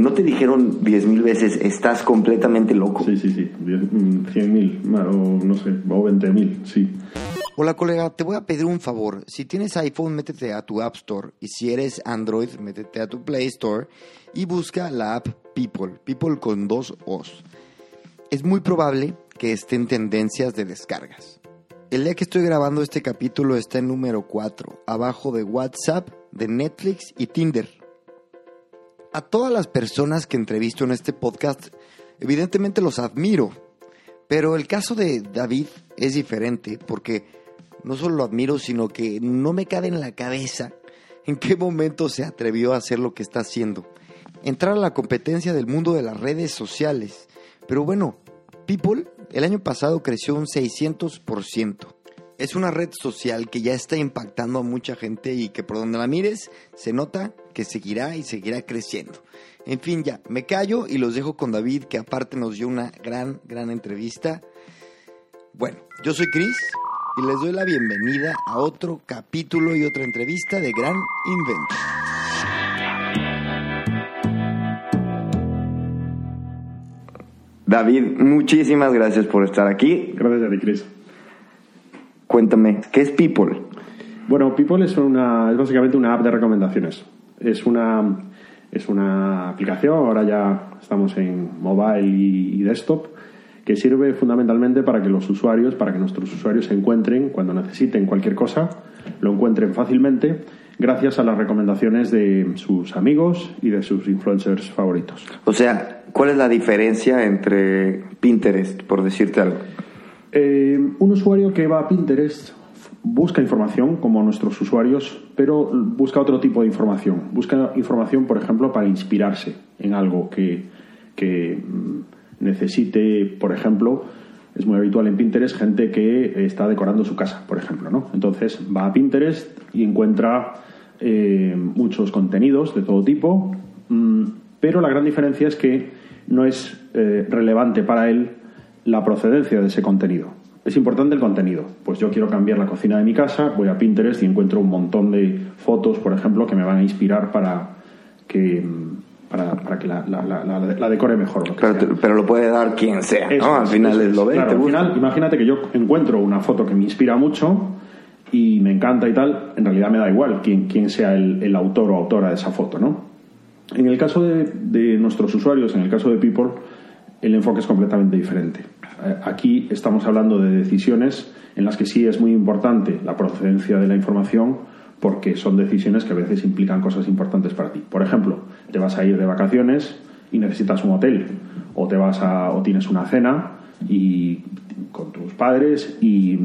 ¿No te dijeron diez mil veces estás completamente loco? Sí, sí, sí. Mm, Cien mil, o no sé, o veinte mil, sí. Hola colega, te voy a pedir un favor. Si tienes iPhone, métete a tu App Store y si eres Android, métete a tu Play Store y busca la app People, People con dos O's. Es muy probable que esté en tendencias de descargas. El día que estoy grabando este capítulo está en número 4, abajo de WhatsApp, de Netflix y Tinder. A todas las personas que entrevisto en este podcast, evidentemente los admiro, pero el caso de David es diferente porque no solo lo admiro, sino que no me cabe en la cabeza en qué momento se atrevió a hacer lo que está haciendo. Entrar a la competencia del mundo de las redes sociales. Pero bueno, People el año pasado creció un 600%. Es una red social que ya está impactando a mucha gente y que por donde la mires se nota que seguirá y seguirá creciendo. En fin, ya, me callo y los dejo con David, que aparte nos dio una gran, gran entrevista. Bueno, yo soy Chris y les doy la bienvenida a otro capítulo y otra entrevista de Gran Invento. David, muchísimas gracias por estar aquí. Gracias a ti, Chris. Cuéntame, ¿qué es People? Bueno, People es, una, es básicamente una app de recomendaciones. Es una, es una aplicación, ahora ya estamos en mobile y, y desktop, que sirve fundamentalmente para que los usuarios, para que nuestros usuarios se encuentren cuando necesiten cualquier cosa, lo encuentren fácilmente gracias a las recomendaciones de sus amigos y de sus influencers favoritos. O sea, ¿cuál es la diferencia entre Pinterest, por decirte algo? Eh, un usuario que va a Pinterest busca información como nuestros usuarios, pero busca otro tipo de información. Busca información, por ejemplo, para inspirarse en algo que, que, mm, necesite, por ejemplo, es muy habitual en Pinterest gente que está decorando su casa, por ejemplo, ¿no? Entonces va a Pinterest y encuentra eh, muchos contenidos de todo tipo, mm, pero la gran diferencia es que no es eh, relevante para él la procedencia de ese contenido. Es importante el contenido. Pues yo quiero cambiar la cocina de mi casa, voy a Pinterest y encuentro un montón de fotos, por ejemplo, que me van a inspirar para que, para, para que la, la- la- la- la decore mejor. lo Pero, lo puede dar quien sea, Eso ¿no? Al final eso es lo ve, Claro, te al gusta. final, imagínate que yo encuentro una foto que me inspira mucho y me encanta y tal, en realidad me da igual quién, quién sea el, el autor o autora de esa foto, ¿no? En el caso de, de nuestros usuarios, en el caso de People, el enfoque es completamente diferente. Eh, Aquí estamos hablando de decisiones en las que sí es muy importante la procedencia de la información porque son decisiones que a veces implican cosas importantes para ti. Por ejemplo, te vas a ir de vacaciones y necesitas un hotel o te vas a o tienes una cena y con tus padres y,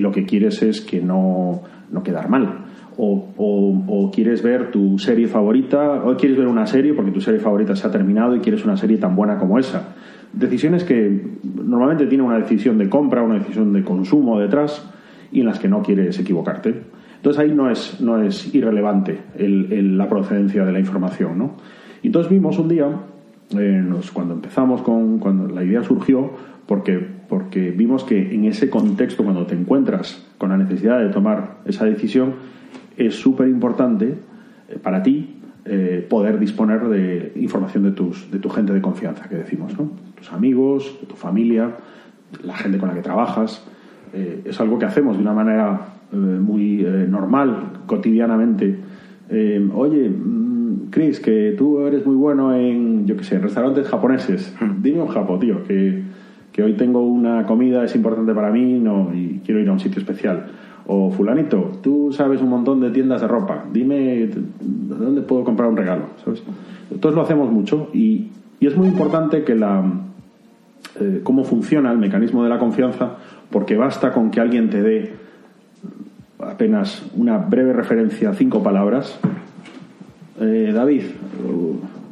lo que quieres es que no, no quedar mal. O- o quieres ver tu serie favorita, o quieres ver una serie porque tu serie favorita se ha terminado y quieres una serie tan buena como esa. Decisiones que normalmente tienen una decisión de compra, una decisión de consumo detrás y en las que no quieres equivocarte. Entonces ahí no es, no es irrelevante el- el- la procedencia de la información. ¿no? Y entonces vimos un día, eh, nos- cuando empezamos con, cuando la idea surgió, porque, porque vimos que en ese contexto, cuando te encuentras con la necesidad de tomar esa decisión, es súper importante eh, para ti eh, poder disponer de información de, tus, de tu gente de confianza, que decimos, ¿no? Tus amigos, de tu familia, la gente con la que trabajas. Eh, es algo que hacemos de una manera eh, muy eh, normal, cotidianamente. Oye, mm, Chris, que tú eres muy bueno en, yo qué sé, en restaurantes japoneses. Dime un japo, tío, que, que hoy tengo una comida, es importante para mí no, y quiero ir a un sitio especial. O fulanito, tú sabes un montón de tiendas de ropa, dime dónde puedo comprar un regalo, ¿sabes? Entonces lo hacemos mucho y, y es muy importante que la, eh, cómo funciona el mecanismo de la confianza, porque basta con que alguien te dé apenas una breve referencia, cinco palabras, eh, David,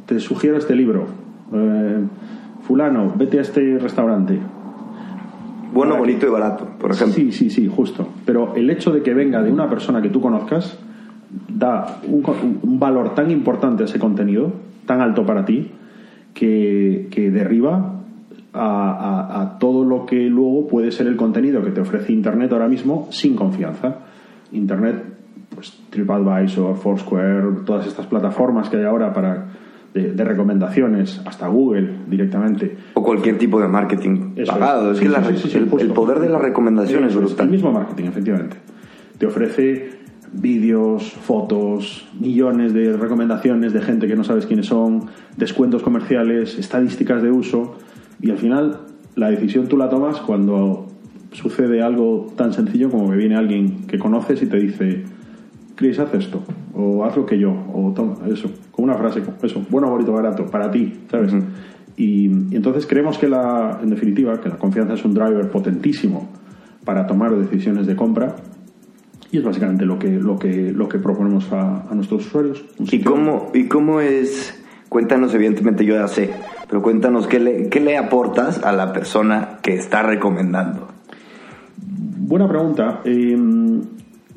te sugiero este libro. Eh, fulano, vete a este restaurante. Bueno, bonito y barato, por ejemplo. Sí, sí, sí, justo. Pero el hecho de que venga de una persona que tú conozcas da un, un valor tan importante a ese contenido, tan alto para ti, que, que derriba a, a- a todo lo que luego puede ser el contenido que te ofrece Internet ahora mismo sin confianza. Internet, pues TripAdvisor, Foursquare, todas estas plataformas que hay ahora para de, de recomendaciones, hasta Google directamente. O cualquier tipo de marketing Eso pagado. es. Es, que la sí, re- sí, sí, el, el poder de la recomendación es Eso es, brutal. El mismo marketing, efectivamente. Te ofrece vídeos, fotos, millones de recomendaciones de gente que no sabes quiénes son, descuentos comerciales, estadísticas de uso y al final la decisión tú la tomas cuando sucede algo tan sencillo como que viene alguien que conoces y te dice Chris, haz esto, o haz lo que yo, o toma, eso, con una frase, eso, bueno, bonito, barato, para ti, ¿sabes? y, y entonces creemos que la, en definitiva, que la confianza es un driver potentísimo para tomar decisiones de compra y es básicamente lo que, lo que, lo que proponemos a, a nuestros usuarios. ¿Y cómo, ¿Y cómo es? Cuéntanos, evidentemente yo ya sé, pero cuéntanos qué le, qué le aportas a la persona que está recomendando. Buena pregunta. Eh,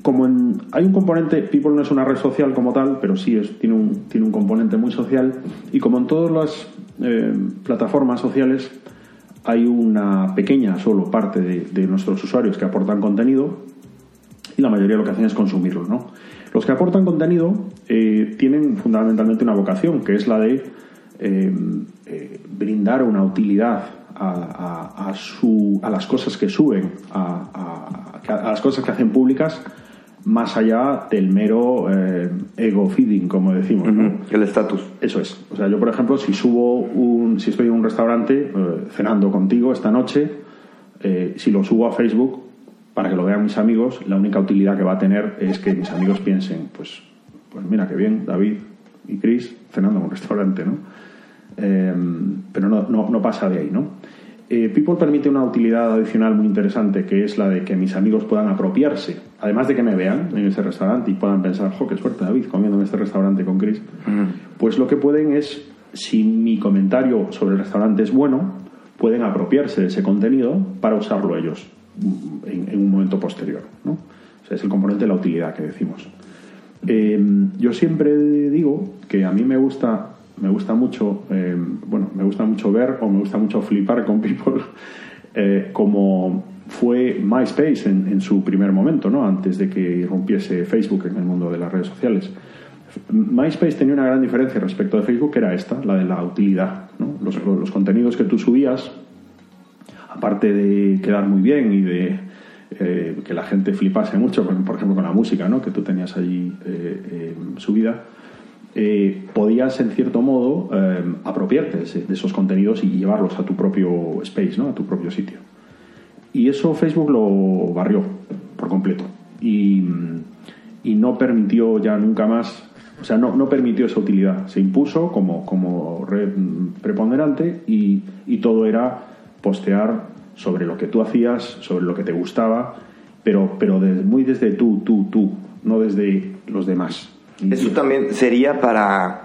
como en- hay un componente, People no es una red social como tal, pero sí es, tiene, un, tiene un componente muy social. Y como en todas las eh, plataformas sociales, hay una pequeña solo parte de, de nuestros usuarios que aportan contenido y la mayoría lo que hacen es consumirlo. ¿no? Los que aportan contenido eh, tienen fundamentalmente una vocación, que es la de eh, eh, brindar una utilidad a, a- a su, a las cosas que suben, a, las cosas que hacen públicas, más allá del mero eh, ego feeding, como decimos. El estatus. Eso es. O sea, yo, por ejemplo, si subo un, si estoy en un restaurante eh, cenando contigo esta noche, eh, si lo subo a Facebook para que lo vean mis amigos, la única utilidad que va a tener es que mis amigos piensen, pues, pues mira qué bien, David y Chris cenando en un restaurante, ¿no? Eh, pero no, no, no pasa de ahí, ¿no? Eh, People permite una utilidad adicional muy interesante que es la de que mis amigos puedan apropiarse, además de que me vean en ese restaurante y puedan pensar, jo, qué suerte David comiendo en este restaurante con Chris, pues lo que pueden es, si mi comentario sobre el restaurante es bueno, pueden apropiarse de ese contenido para usarlo ellos mm, en, en un momento posterior, ¿no? O sea, es el componente de la utilidad que decimos. Eh, yo siempre digo que a mí me gusta me gusta mucho eh, bueno me gusta mucho ver o me gusta mucho flipar con people eh, como fue MySpace en, en su primer momento no antes de que irrumpiese Facebook en el mundo de las redes sociales MySpace tenía una gran diferencia respecto de Facebook que era esta la de la utilidad ¿no? los, los contenidos que tú subías aparte de quedar muy bien y de eh, que la gente flipase mucho, por, ejemplo con la música ¿no? que tú tenías allí subida, eh, podías en cierto modo eh, apropiarte de, esos contenidos y llevarlos a tu propio space, ¿no? a tu propio sitio. Y eso Facebook lo barrió por completo. Y, no permitió ya nunca más, o sea, no, permitió esa utilidad. Se impuso como, como red preponderante y, todo era postear sobre lo que tú hacías, sobre lo que te gustaba, pero, pero muy desde tú, tú, tú, no desde los demás. Eso también sería para,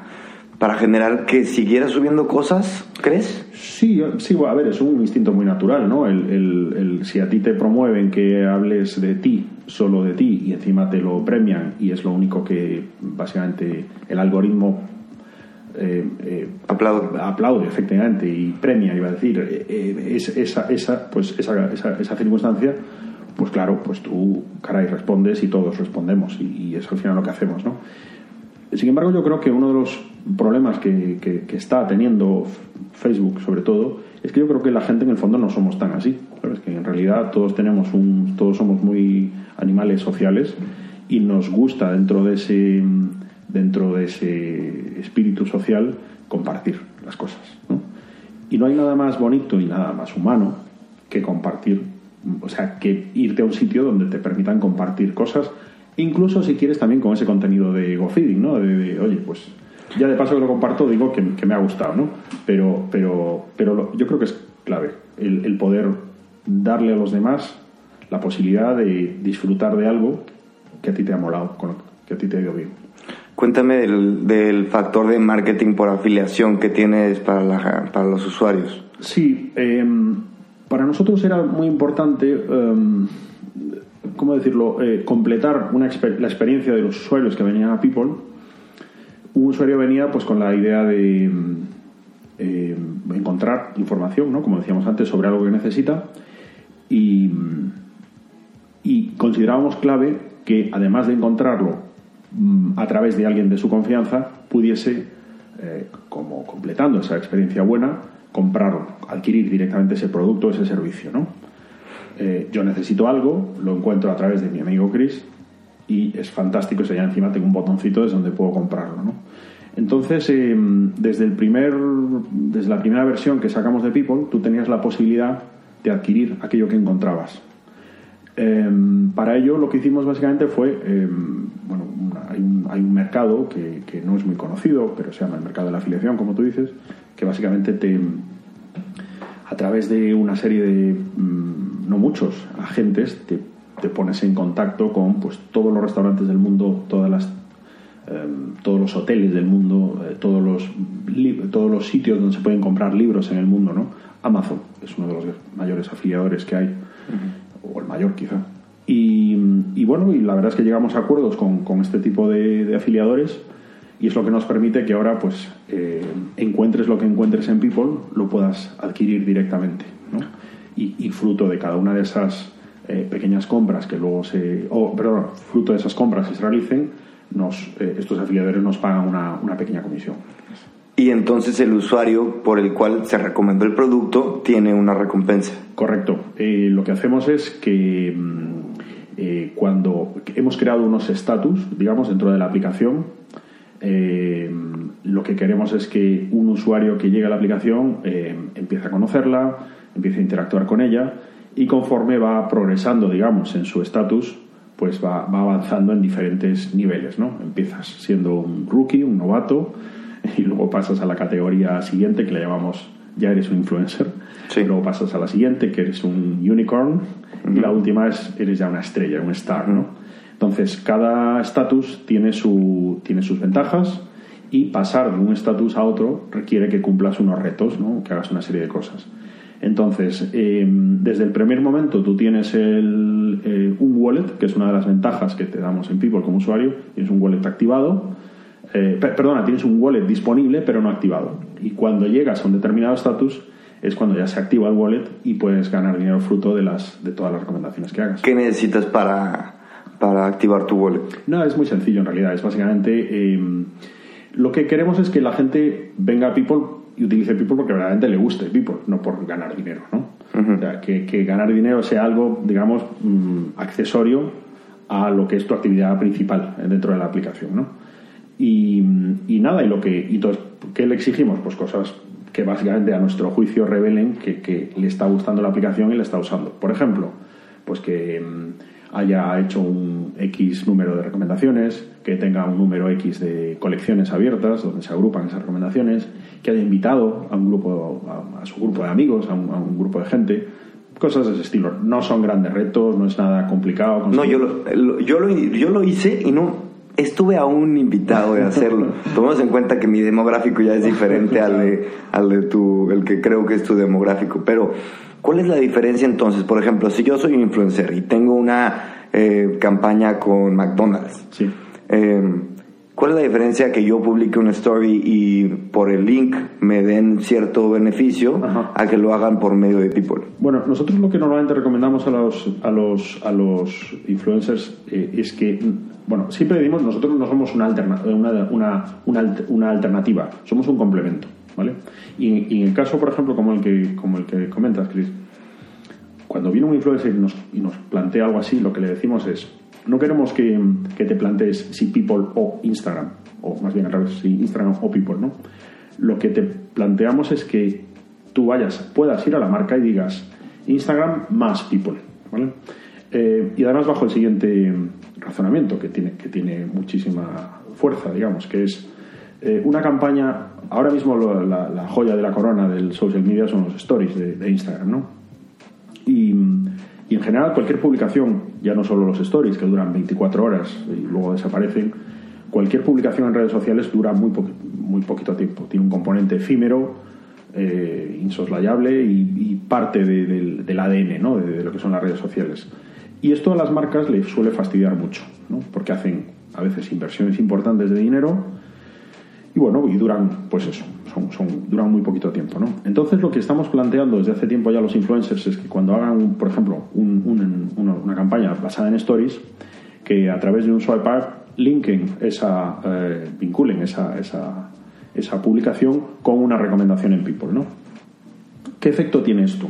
para generar que siguiera subiendo cosas, ¿crees? Sí, sí, a ver, es un instinto muy natural, ¿no? El, el- el- si a ti te promueven que hables de ti, solo de ti, y encima te lo premian, y es lo único que básicamente el algoritmo eh, eh, Aplaudo. aplaude, efectivamente, y premia, iba a decir, eh, eh, es- esa, esa, pues esa, esa, esa circunstancia, pues claro, pues tú, caray, respondes y todos respondemos, y, es al final lo que hacemos, ¿no? Sin embargo, yo creo que uno de los problemas que, está teniendo Facebook, sobre todo, es que yo creo que la gente en el fondo no somos tan así. Que en realidad todos tenemos un, todos somos muy animales sociales y nos gusta dentro de ese dentro de ese espíritu social compartir las cosas. ¿no? Y no hay nada más bonito y nada más humano que compartir, o sea, que irte a un sitio donde te permitan compartir cosas, incluso si quieres también con ese contenido de ego feeding, ¿no? De, de, oye, pues ya de paso que lo comparto digo que, que me ha gustado, ¿no? Pero, pero, pero lo- yo creo que es clave el, el poder darle a los demás la posibilidad de disfrutar de algo que a ti te ha molado, que a ti te ha ido bien. Cuéntame del, del factor de marketing por afiliación que tienes para, la- para los usuarios. Sí, eh, para nosotros era muy importante, eh, ¿cómo decirlo?, Eh, completar una la experiencia de los usuarios que venían a People. Un usuario venía pues con la idea de eh, encontrar información, ¿no? como decíamos antes, sobre algo que necesita y, y considerábamos clave que además de encontrarlo mm, a través de alguien de su confianza, pudiese, eh, como completando esa experiencia buena, comprarlo, adquirir directamente ese producto, ese servicio. ¿no? Eh, yo necesito algo, lo encuentro a través de mi amigo Chris y es fantástico, si ya encima tengo un botoncito desde donde puedo comprarlo. ¿no? Entonces, eh, desde, el primer, desde la primera versión que sacamos de People, tú tenías la posibilidad de adquirir aquello que encontrabas. Em, para ello lo que hicimos básicamente fue, em, bueno, una- hay, un, hay un mercado que, que no es muy conocido, pero se llama el mercado de la afiliación, como tú dices, que básicamente te, a través de una serie de, mm, no muchos, agentes, te, te pones en contacto con pues, todos los restaurantes del mundo, todas las, em, todos los hoteles del mundo, eh, todos, los, todos los sitios donde se pueden comprar libros en el mundo. ¿no? Amazon es uno de los mayores afiliadores que hay, o el mayor quizá. Y, y bueno, y la verdad es que llegamos a acuerdos con, con este tipo de, de afiliadores y es lo que nos permite que ahora pues eh, encuentres lo que encuentres en People lo puedas adquirir directamente ¿no? y, y fruto de cada una de esas eh, pequeñas compras que luego se o perdón fruto de esas compras que se realicen nos, eh, estos afiliadores nos pagan una, una pequeña comisión Y entonces el usuario por el cual se recomendó el producto tiene una recompensa. Correcto. Eh, lo que hacemos es que mm, eh, cuando hemos creado unos estatus, digamos, dentro de la aplicación, eh, lo que queremos es que un usuario que llegue a la aplicación eh, empiece a conocerla, empiece a interactuar con ella y conforme va progresando, digamos, en su estatus, pues va, va avanzando en diferentes niveles, ¿no? Empiezas siendo un rookie, un novato, y luego pasas a la categoría siguiente que le llamamos ya eres un influencer. Sí. Luego pasas a la siguiente que eres un unicorn y la última es eres ya una estrella, un star, ¿no? Entonces cada estatus tiene su tiene sus ventajas y pasar de un estatus a otro requiere que cumplas unos retos, ¿no? Que hagas una serie de cosas. Entonces, eh, desde el primer momento tú tienes el, eh, un wallet, que es una de las ventajas que te damos en People como usuario, tienes un wallet activado, eh, per- perdona, tienes un wallet disponible pero no activado. Y cuando llegas a un determinado estatus es cuando ya se activa el wallet y puedes ganar dinero fruto de, las, de todas las recomendaciones que hagas. ¿Qué necesitas para, para activar tu wallet? No, es muy sencillo en realidad. Es básicamente. eh, lo que queremos es que la gente venga a People y utilice People porque verdaderamente le guste People, no por ganar dinero, ¿no? O sea, que, que ganar dinero sea algo, digamos, mm, accesorio a lo que es tu actividad principal eh, dentro de la aplicación, ¿no? Y, y nada, y lo que. Y entonces, ¿qué le exigimos? Pues cosas que básicamente a nuestro juicio revelen que, que le está gustando la aplicación y la está usando. Por ejemplo, pues que mm, haya hecho un X número de recomendaciones, que tenga un número X de colecciones abiertas donde se agrupan esas recomendaciones, que haya invitado a un grupo, a, a su grupo de amigos, a un, a un grupo de gente, cosas de ese estilo. No son grandes retos, no es nada complicado. No, yo lo, lo- yo, lo, yo lo hice y no estuve aún invitado de hacerlo. Tomemos en cuenta que mi demográfico ya es diferente al de, al de tu, el que creo que es tu demográfico. Pero, ¿cuál es la diferencia entonces? Por ejemplo, si yo soy un influencer y tengo una eh, campaña con McDonald's, Sí. eh, ¿cuál es la diferencia que yo publique una story y por el link me den cierto beneficio Ajá. a que lo hagan por medio de People? Bueno, nosotros lo que normalmente recomendamos a los, a los, a los influencers eh, es que, bueno, siempre decimos, nosotros no somos una, alterna- una, una, una, una alternativa, somos un complemento, ¿vale? Y, y en el caso, por ejemplo, como el que, como el que comentas, Chris, cuando viene un influencer y nos, y nos plantea algo así, lo que le decimos es, no queremos que, te plantees si People o Instagram, o más bien al revés, si Instagram o People, ¿no? Lo que te planteamos es que tú vayas, puedas ir a la marca y digas Instagram más People, ¿vale? Eh, y además bajo el siguiente razonamiento que tiene, que tiene muchísima fuerza, digamos, que es eh, una campaña, ahora mismo la, joya de la corona del social media son los stories de Instagram, ¿no? Y, en general cualquier publicación, ya no solo los stories que duran 24 horas y luego desaparecen, cualquier publicación en redes sociales dura muy, muy poquito tiempo. Tiene un componente efímero, eh, insoslayable y, parte del, ADN ¿no? de, lo que son las redes sociales. Y esto a las marcas les suele fastidiar mucho, ¿no? porque hacen a veces inversiones importantes de dinero y bueno, y duran, pues eso, son, duran muy poquito tiempo, ¿no? Entonces lo que estamos planteando desde hace tiempo ya los influencers es que cuando hagan, por ejemplo, una, campaña basada en stories, que a través de un swipe up linken esa, eh, vinculen esa, esa, esa publicación con una recomendación en People, ¿no? ¿Qué efecto tiene esto?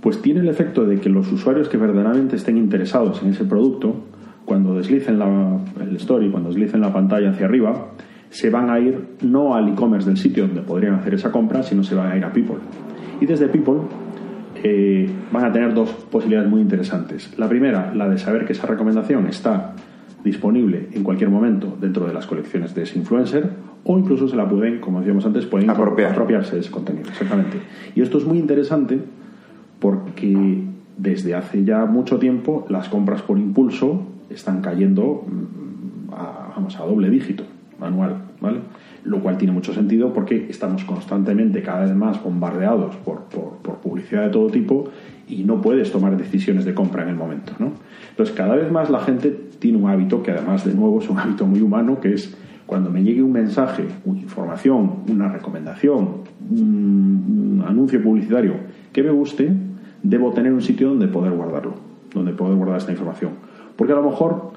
Pues tiene el efecto de que los usuarios que verdaderamente estén interesados en ese producto, cuando deslicen la, el story, cuando deslicen la pantalla hacia arriba, se van a ir no al e-commerce del sitio donde podrían hacer esa compra, sino se van a ir a People. Y desde People eh, van a tener dos posibilidades muy interesantes. La primera, la de saber que esa recomendación está disponible en cualquier momento dentro de las colecciones de ese influencer o incluso se la pueden, como decíamos antes, pueden apropiarse de ese contenido. Exactamente. Y esto es muy interesante porque desde hace ya mucho tiempo las compras por impulso están cayendo mm, a, vamos, a doble dígito anual, ¿vale? Lo cual tiene mucho sentido porque estamos constantemente cada vez más bombardeados por, por, publicidad de todo tipo y no puedes tomar decisiones de compra en el momento, ¿no? Entonces, cada vez más la gente tiene un hábito que además, de nuevo, es un hábito muy humano, que es cuando me llegue un mensaje, una información, una recomendación, un, anuncio publicitario que me guste, debo tener un sitio donde poder guardarlo, donde poder guardar esta información. Porque a lo mejor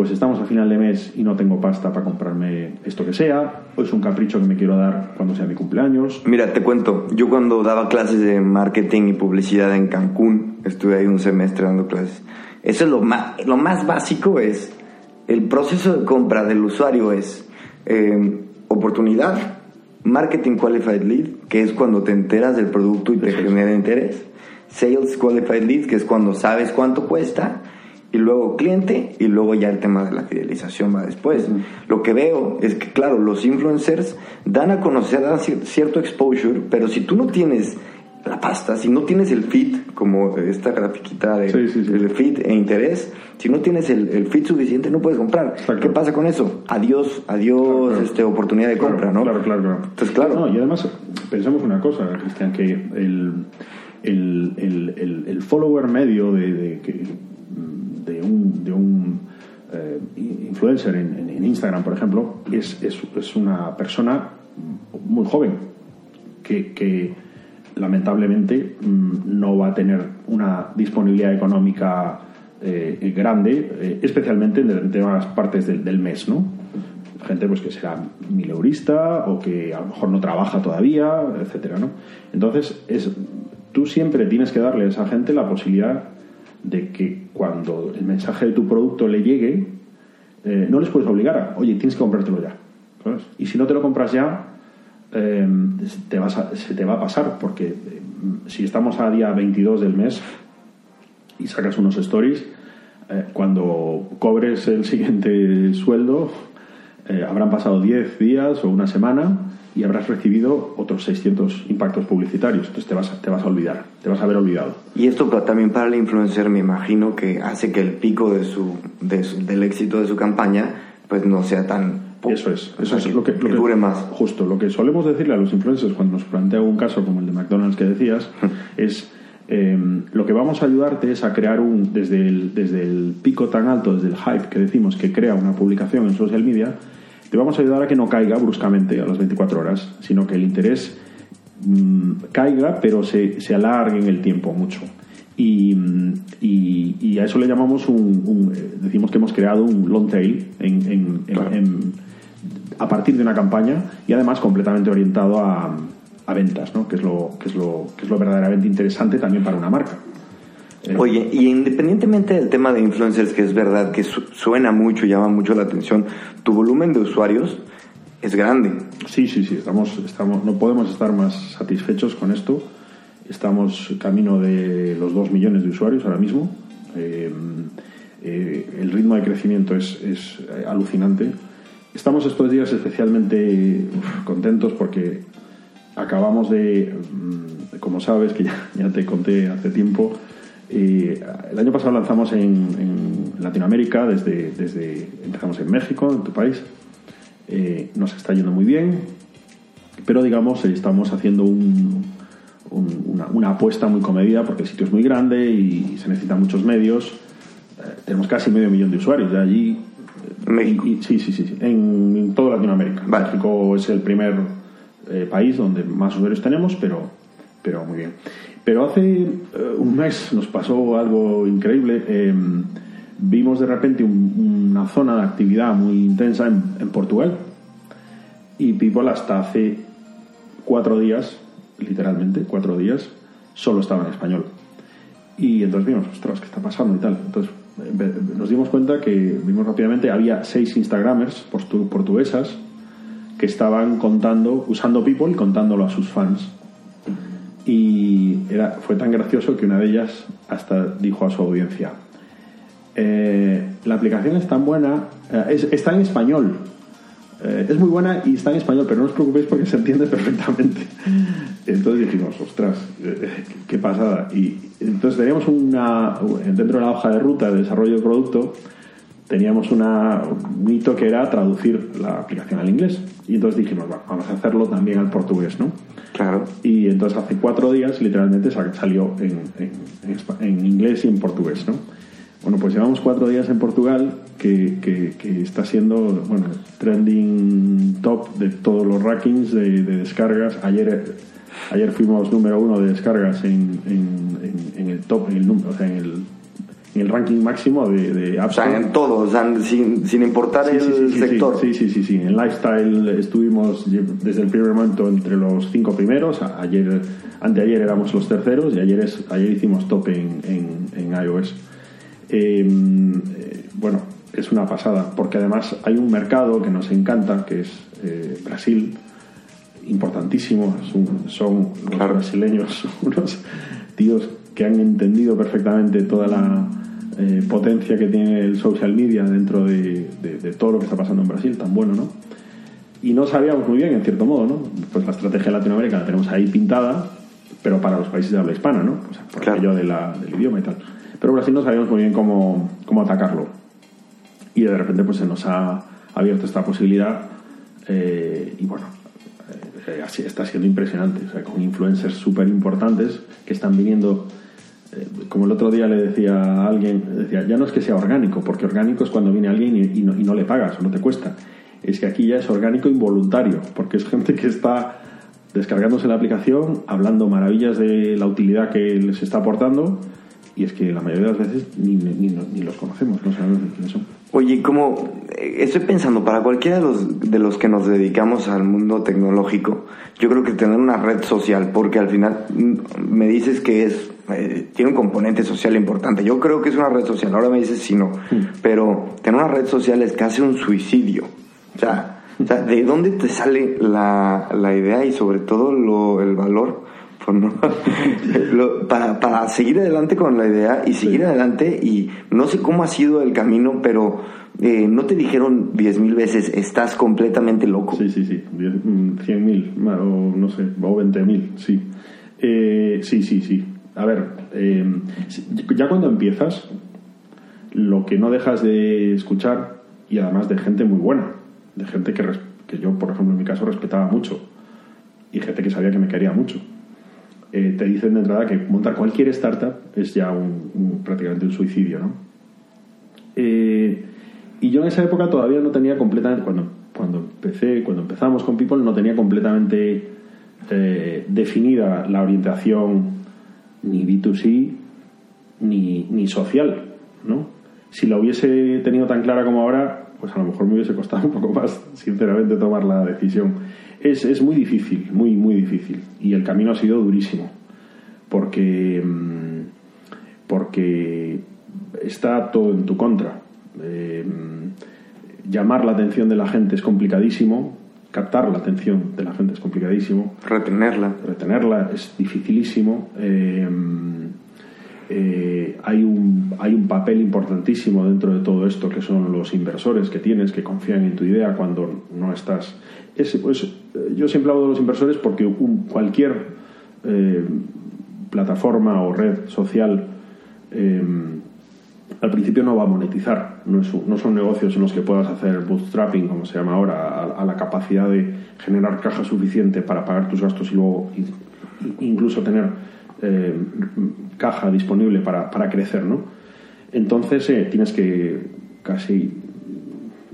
pues estamos a final de mes y no tengo pasta para comprarme esto que sea, o es un capricho que me quiero dar cuando sea mi cumpleaños. Mira, te cuento, yo cuando daba clases de marketing y publicidad en Cancún, estuve ahí un semestre dando clases, eso es lo más, lo más básico es, el proceso de compra del usuario es eh, oportunidad, marketing qualified lead, que es cuando te enteras del producto y te genera interés, sales qualified lead, que es cuando sabes cuánto cuesta, y luego cliente y luego ya el tema de la fidelización va después. Lo que veo es que, claro, los influencers dan a conocer, dan cierto exposure, pero si tú no tienes la pasta, si no tienes el fit, como esta grafiquita de el fit e interés, si no tienes el, el fit suficiente no puedes comprar. ¿Qué pasa con eso? Adiós, adiós, este oportunidad de compra, ¿no? Claro, claro, claro. Entonces, claro. y además pensamos una cosa, Cristian, que el, el, el, el follower medio de, de que de un, de un eh, influencer en, Instagram, por ejemplo, es, es, una persona muy joven que, lamentablemente mm, no va a tener una disponibilidad económica eh, grande, eh, especialmente en determinadas partes del, del, mes, ¿no? Gente pues que será mileurista o que a lo mejor no trabaja todavía, etcétera, ¿no? Entonces, es, tú siempre tienes que darle a esa gente la posibilidad de que cuando el mensaje de tu producto le llegue, eh, no les puedes obligar a, oye, tienes que comprártelo ya. Y si no te lo compras ya, em, te vas se te va a pasar, porque em, si estamos a día 22 del mes y sacas unos stories, eh, cuando cobres el siguiente sueldo, eh, habrán pasado 10 días o una semana y habrás recibido otros 600 impactos publicitarios. Entonces te vas, te vas a olvidar, te vas a haber olvidado. Y esto también para el influencer me imagino que hace que el pico de su, del éxito de su campaña pues no sea tan... Eso es, eso es lo que, lo que, dure más. Justo, lo que solemos decirle a los influencers cuando nos plantea un caso como el de McDonald's que decías es... Em, lo que vamos a ayudarte es a crear un, desde el, desde el pico tan alto, desde el hype que decimos que crea una publicación en social media, te vamos a ayudar a que no caiga bruscamente a las 24 horas, sino que el interés mm, caiga, pero se, se, alargue en el tiempo mucho. Y, y, a eso le llamamos un, eh, decimos que hemos creado un long tail en, a partir de una campaña y además completamente orientado a, a ventas, ¿no? que, es lo, que, es lo, que es lo verdaderamente interesante también para una marca. Oye, y independientemente del tema de influencers, que es verdad que suena mucho, llama mucho la atención, tu volumen de usuarios es grande. Sí, sí, sí, estamos, estamos, no podemos estar más satisfechos con esto. Estamos camino de los 2 millones de usuarios ahora mismo. Eh, eh, el ritmo de crecimiento es, es, alucinante. Estamos estos días especialmente contentos porque acabamos de, mm, como sabes, que ya, ya te conté hace tiempo, el año pasado lanzamos en, Latinoamérica, desde, desde empezamos en México, en tu país. Eh, nos está yendo muy bien, pero digamos, estamos haciendo un, una, una, apuesta muy comedida porque el sitio es muy grande y se necesitan muchos medios. tenemos casi medio millón de usuarios de allí. México. sí, sí, sí, en, en toda Latinoamérica. Vale. México es el primer país donde más usuarios tenemos, pero, pero muy bien. Pero hace eh, un mes nos pasó algo increíble. Eh, vimos de repente un, una zona de actividad muy intensa en, en, Portugal y People hasta hace cuatro días, literalmente cuatro días, solo estaba en español. Y entonces vimos, ostras, ¿qué está pasando y tal? Entonces nos dimos cuenta que vimos rápidamente, había seis Instagramers portuguesas que estaban contando, usando People y contándolo a sus fans y era, fue tan gracioso que una de ellas hasta dijo a su audiencia, eh, la aplicación es tan buena, eh, es, está en español, eh, es muy buena y está en español, pero no os preocupéis porque se entiende perfectamente. Entonces dijimos, ostras, qué pasada. Y entonces teníamos una, dentro de la hoja de ruta de desarrollo de producto, teníamos una, un hito que era traducir la aplicación al inglés. Y entonces dijimos, bueno, vamos a hacerlo también al portugués, ¿no? Claro. Y entonces hace cuatro días literalmente salió en, en, en, inglés y en portugués, ¿no? Bueno, pues llevamos cuatro días en Portugal, que, que, que, está siendo, bueno, trending top de todos los rankings de, de descargas. Ayer, ayer fuimos número uno de descargas en, en el top, en el, o sea, en el el ranking máximo de, de App Store. O sea, en todo, o sea, sin, sin importar sí, el sí, sí, sector. Sí, sí, sí, sí. En Lifestyle estuvimos desde el primer momento entre los cinco primeros. Ayer, anteayer éramos los terceros y ayer, es, ayer hicimos top en, en, en iOS. Eh, bueno, es una pasada, porque además hay un mercado que nos encanta, que es eh, Brasil, importantísimo. Son, son los brasileños unos tíos que han entendido perfectamente toda la eh, potencia que tiene el social media dentro de, de, de, todo lo que está pasando en Brasil, tan bueno, ¿no? Y no sabíamos muy bien, en cierto modo, ¿no? Pues la estrategia de Latinoamérica la tenemos ahí pintada, pero para los países de habla hispana, ¿no? O sea, por Claro. aquello de la, del idioma y tal. Pero Brasil no sabíamos muy bien cómo, cómo atacarlo. Y de repente pues se nos ha abierto esta posibilidad eh, y bueno, eh, está siendo impresionante, o sea, con influencers súper importantes que están viniendo como el otro día le decía a alguien, decía, ya no es que sea orgánico, porque orgánico es cuando viene alguien y, y, no, y, no, le pagas o no te cuesta. Es que aquí ya es orgánico involuntario, porque es gente que está descargándose la aplicación, hablando maravillas de la utilidad que les está aportando, y es que la mayoría de las veces ni, ni, ni los conocemos, no sabemos quiénes son. Oye, como estoy pensando, para cualquiera de los, de los que nos dedicamos al mundo tecnológico, yo creo que tener una red social, porque al final me dices que es eh, tiene un componente social importante. Yo creo que es una red social, ahora me dices si no, pero tener una red social es casi un suicidio. O sea, o sea ¿de dónde te sale la, la idea y sobre todo lo, el valor? No, lo, para, para seguir adelante con la idea y seguir sí. adelante y no sé cómo ha sido el camino, pero eh, no te dijeron diez mil veces estás completamente loco. Sí, sí, sí, cien mil o no sé, o veinte mil, sí. Eh, sí, sí, sí. A ver, eh, ya cuando empiezas, lo que no dejas de escuchar, y además de gente muy buena, de gente que, que yo, por ejemplo, en mi caso respetaba mucho, y gente que sabía que me quería mucho, eh, te dicen de entrada que montar cualquier startup es ya un, prácticamente un suicidio, ¿no? Eh, y yo en esa época todavía no tenía completamente, cuando, cuando empecé, cuando empezamos con People, no tenía completamente eh, definida la orientación ni B2C ni, ni social, ¿no? Si la hubiese tenido tan clara como ahora, pues a lo mejor me hubiese costado un poco más, sinceramente, tomar la decisión. Es, es muy difícil, muy, muy difícil. Y el camino ha sido durísimo. Porque, porque está todo en tu contra. Eh, llamar la atención de la gente es complicadísimo. Captar la atención de la gente es complicadísimo. Retenerla. Retenerla es dificilísimo. Eh, eh, hay, un, hay un papel importantísimo dentro de todo esto que son los inversores que tienes que confían en tu idea cuando no estás. Es, pues, yo siempre hablo de los inversores porque un, cualquier eh, plataforma o red social eh, al principio no va a monetizar, no, es un- no son negocios en los que puedas hacer bootstrapping, como se llama ahora, a, a la capacidad de generar caja suficiente para pagar tus gastos y luego incluso tener eh, caja disponible para, para crecer, ¿no? Entonces eh, tienes que casi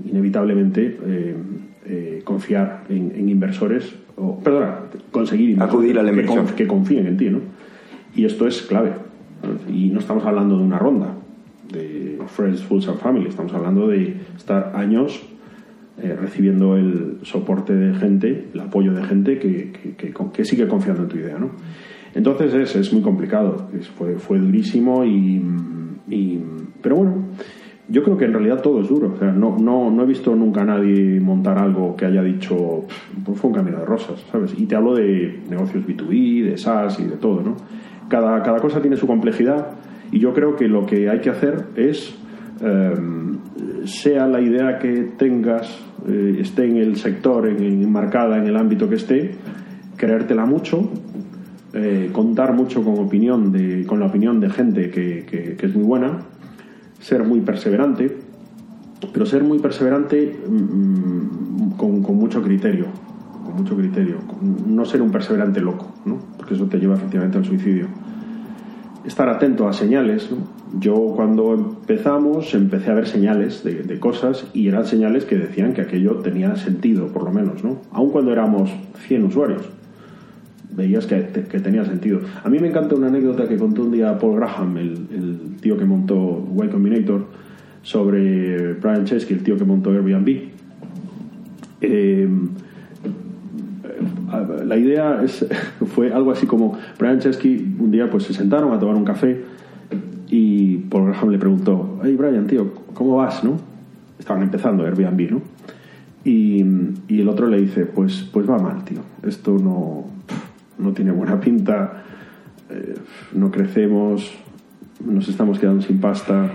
inevitablemente eh, confiar en, en inversores, o, perdona, conseguir inversores Acudir a la que, que confíen en ti, ¿no? Y esto es clave. Y no estamos hablando de una ronda de Friends, Fools and Family, estamos hablando de estar años eh, recibiendo el soporte de gente, el apoyo de gente que, que, que- que sigue confiando en tu idea, ¿no? Entonces es, es muy complicado, es- fue, fue durísimo y, y- Pero bueno, yo creo que en realidad todo es duro. O sea, no, no, no he visto nunca a nadie montar algo que haya dicho, pues fue un camino de rosas, ¿sabes? Y te hablo de negocios B2B, de SaaS y de todo, ¿no? Cada, cada cosa tiene su complejidad y yo creo que lo que hay que hacer es, eh, sea la idea que tengas, eh, esté en el sector, en, enmarcada en el ámbito que esté, creértela mucho, eh, contar mucho con opinión de, con la opinión de gente que, que- que es muy buena, ser muy perseverante, pero ser muy perseverante mm, con, con mucho criterio, con mucho criterio, no ser un perseverante loco, ¿no? porque eso te lleva efectivamente al suicidio. Estar atento a señales. Yo cuando empezamos empecé a ver señales de, cosas y eran señales que decían que aquello tenía sentido, por lo menos, ¿no? aun cuando éramos 100 usuarios veías que, tenía sentido. A mí me encanta una anécdota que contó un día Paul Graham, el, tío que montó Y Combinator, sobre Brian Chesky, el tío que montó Airbnb. Eh, la idea fue algo así como Brian Chesky un día pues se sentaron a tomar un café y Paul Graham le preguntó, hey Brian, tío, ¿cómo vas? ¿no? Estaban empezando Airbnb, ¿no? Y, y el otro le dice, pues, pues va mal, tío. Esto no, no tiene buena pinta, eh, no crecemos, nos estamos quedando sin pasta.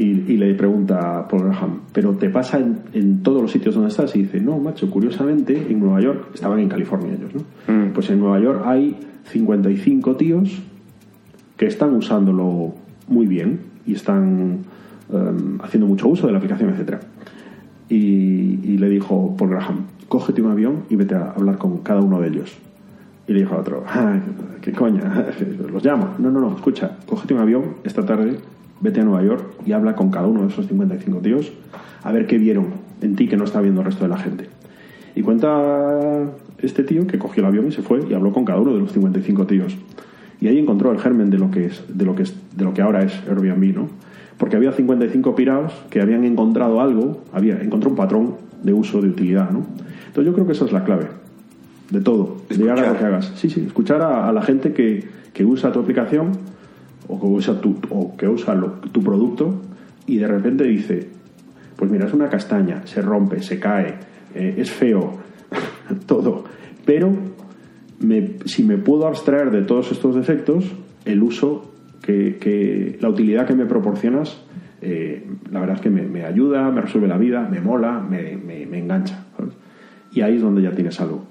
Y, y le pregunta a Paul Graham, ¿pero te pasa en, en todos los sitios donde estás? Y dice, no, macho, curiosamente, en Nueva York, estaban en California ellos, ¿no? Mm. Pues en Nueva York hay 55 tíos que están usándolo muy bien y están em, haciendo mucho uso de la aplicación, etcétera. Y, y le dijo Paul Graham, cógete un avión y vete a hablar con cada uno de ellos. Y le dijo al otro, ah, ¿qué coña? Los llama. No, no, no, escucha, cógete un avión esta tarde, vete a Nueva York y habla con cada uno de esos 55 tíos a ver qué vieron en ti que no está viendo el resto de la gente. Y cuenta este tío que cogió el avión y se fue y habló con cada uno de los 55 tíos. Y ahí encontró el germen de lo que es, de lo que es, de lo que ahora es Airbnb, ¿no? Porque había 55 pirados que habían encontrado algo, había encontró un patrón de uso, de utilidad, ¿no? Entonces yo creo que esa es la clave de todo, de hagas lo que hagas. Sí, sí, escuchar a, a la gente que, que usa tu aplicación o que usa tu, producto y de repente dice, pues mira, es una castaña, se rompe, se cae, eh, es feo, todo, pero me- si me puedo abstraer de todos estos defectos, el uso que, que- la utilidad que me proporcionas, eh, la verdad es que me, ayuda, me resuelve la vida, me mola, me, me- engancha. Y ahí es donde ya tienes algo.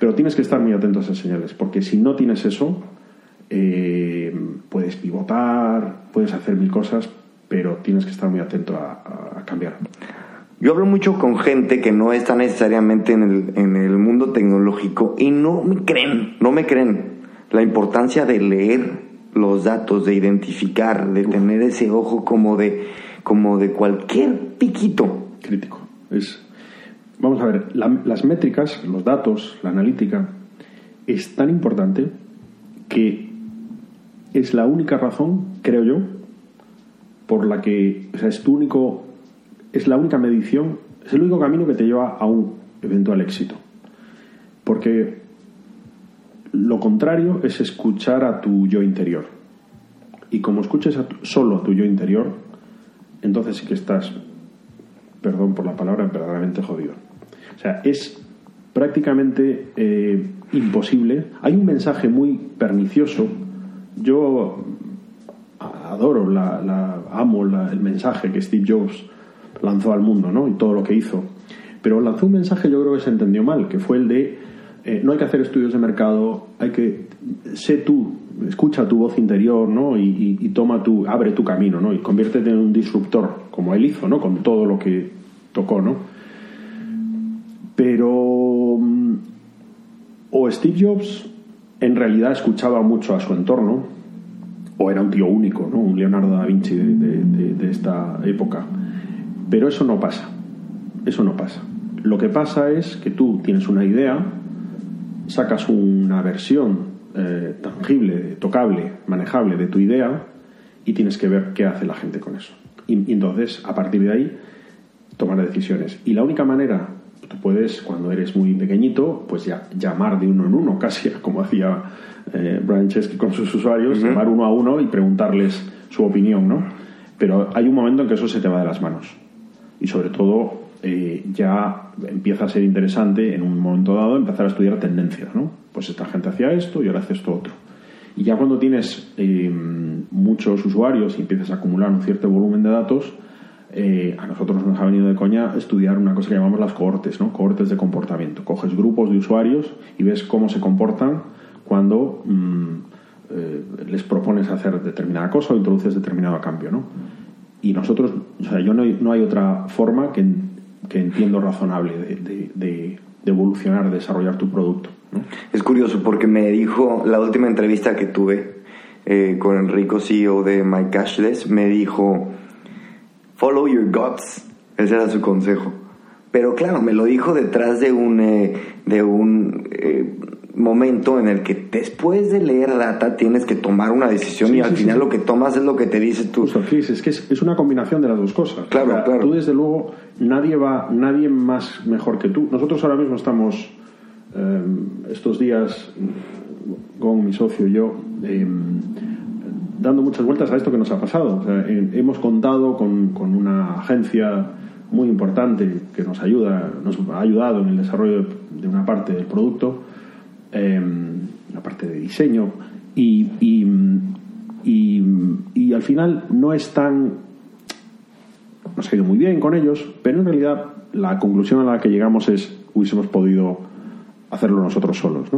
Pero tienes que estar muy atento a esas señales, porque si no tienes eso, eh, puedes pivotar, puedes hacer mil cosas, pero tienes que estar muy atento a, a- cambiar. Yo hablo mucho con gente que no está necesariamente en el, en el mundo tecnológico y no me creen, no me creen la importancia de leer los datos, de identificar, de tener ese ojo como de, como de cualquier piquito. crítico. Es, vamos a ver, la- las métricas, los datos, la analítica, es tan importante que es la única razón, creo yo, por la que, o sea, es tu único, es la única medición, es el único camino que te lleva a un eventual éxito. Porque lo contrario es escuchar a tu yo interior. Y como escuches a solo a tu yo interior, entonces sí que estás perdón por la palabra, verdaderamente jodido. O sea, es prácticamente eh, imposible. Hay un mensaje muy pernicioso. Yo adoro, la, la- amo la- el mensaje que Steve Jobs lanzó al mundo, ¿no? Y todo lo que hizo. Pero lanzó un mensaje, yo creo que se entendió mal, que fue el de Eh, no hay que hacer estudios de mercado, hay que sé tú, escucha tu voz interior, ¿no? Y, y, toma tu, abre tu camino, ¿no? Y conviértete en un disruptor, como él hizo, ¿no? Con todo lo que tocó, ¿no? Pero mm, o Steve Jobs en realidad escuchaba mucho a su entorno, o era un tío único, ¿no? Un Leonardo da Vinci de, de esta época. Pero eso no pasa. Eso no pasa. Lo que pasa es que tú tienes una idea, sacas una versión eh, tangible, tocable, manejable de tu idea y tienes que ver qué hace la gente con eso. Y, entonces, a partir de ahí, tomar decisiones. Y la única manera, tú puedes, cuando eres muy pequeñito, pues ya llamar de uno en uno, casi como hacía eh, Brian Chesky con sus usuarios, llamar uno a uno y preguntarles su opinión, ¿no? Pero hay un momento en que eso se te va de las manos. Y sobre todo, eh, ya empieza a ser interesante en un momento dado empezar a estudiar tendencias, ¿no? Pues esta gente hacía esto y ahora hace esto otro. Y ya cuando tienes eh, muchos usuarios y empiezas a acumular un cierto volumen de datos, eh, a nosotros nos ha venido de coña estudiar una cosa que llamamos las cohortes, ¿no? Cohortes de comportamiento. Coges grupos de usuarios y ves cómo se comportan cuando mm, les propones hacer determinada cosa o introduces determinado cambio, ¿no? Y nosotros, o sea, yo no no hay otra forma que que entiendo razonable de, de, evolucionar, de desarrollar tu producto. Es curioso porque me dijo, la última entrevista que tuve eh, con Enrico, CEO de My Cashless, me dijo, follow your guts. Ese era su consejo. Pero claro, me lo dijo detrás de un, eh, de un eh, momento en el que después de leer data tienes que tomar una decisión y al final lo que tomas es lo que te dice tú. Justo, es que es, una combinación de las dos cosas. Claro, claro. Tú desde luego, nadie va, nadie más mejor que tú. Nosotros ahora mismo estamos, em, estos días, con mi socio y yo, em, dando muchas vueltas a esto que nos ha pasado. hemos contado con, con una agencia muy importante que nos ayuda, nos ha ayudado en el desarrollo de una parte del producto Em, la parte de diseño, y, y, al final no es tan... Nos ha ido muy bien con ellos, pero en realidad la conclusión a la que llegamos es hubiésemos podido hacerlo nosotros solos.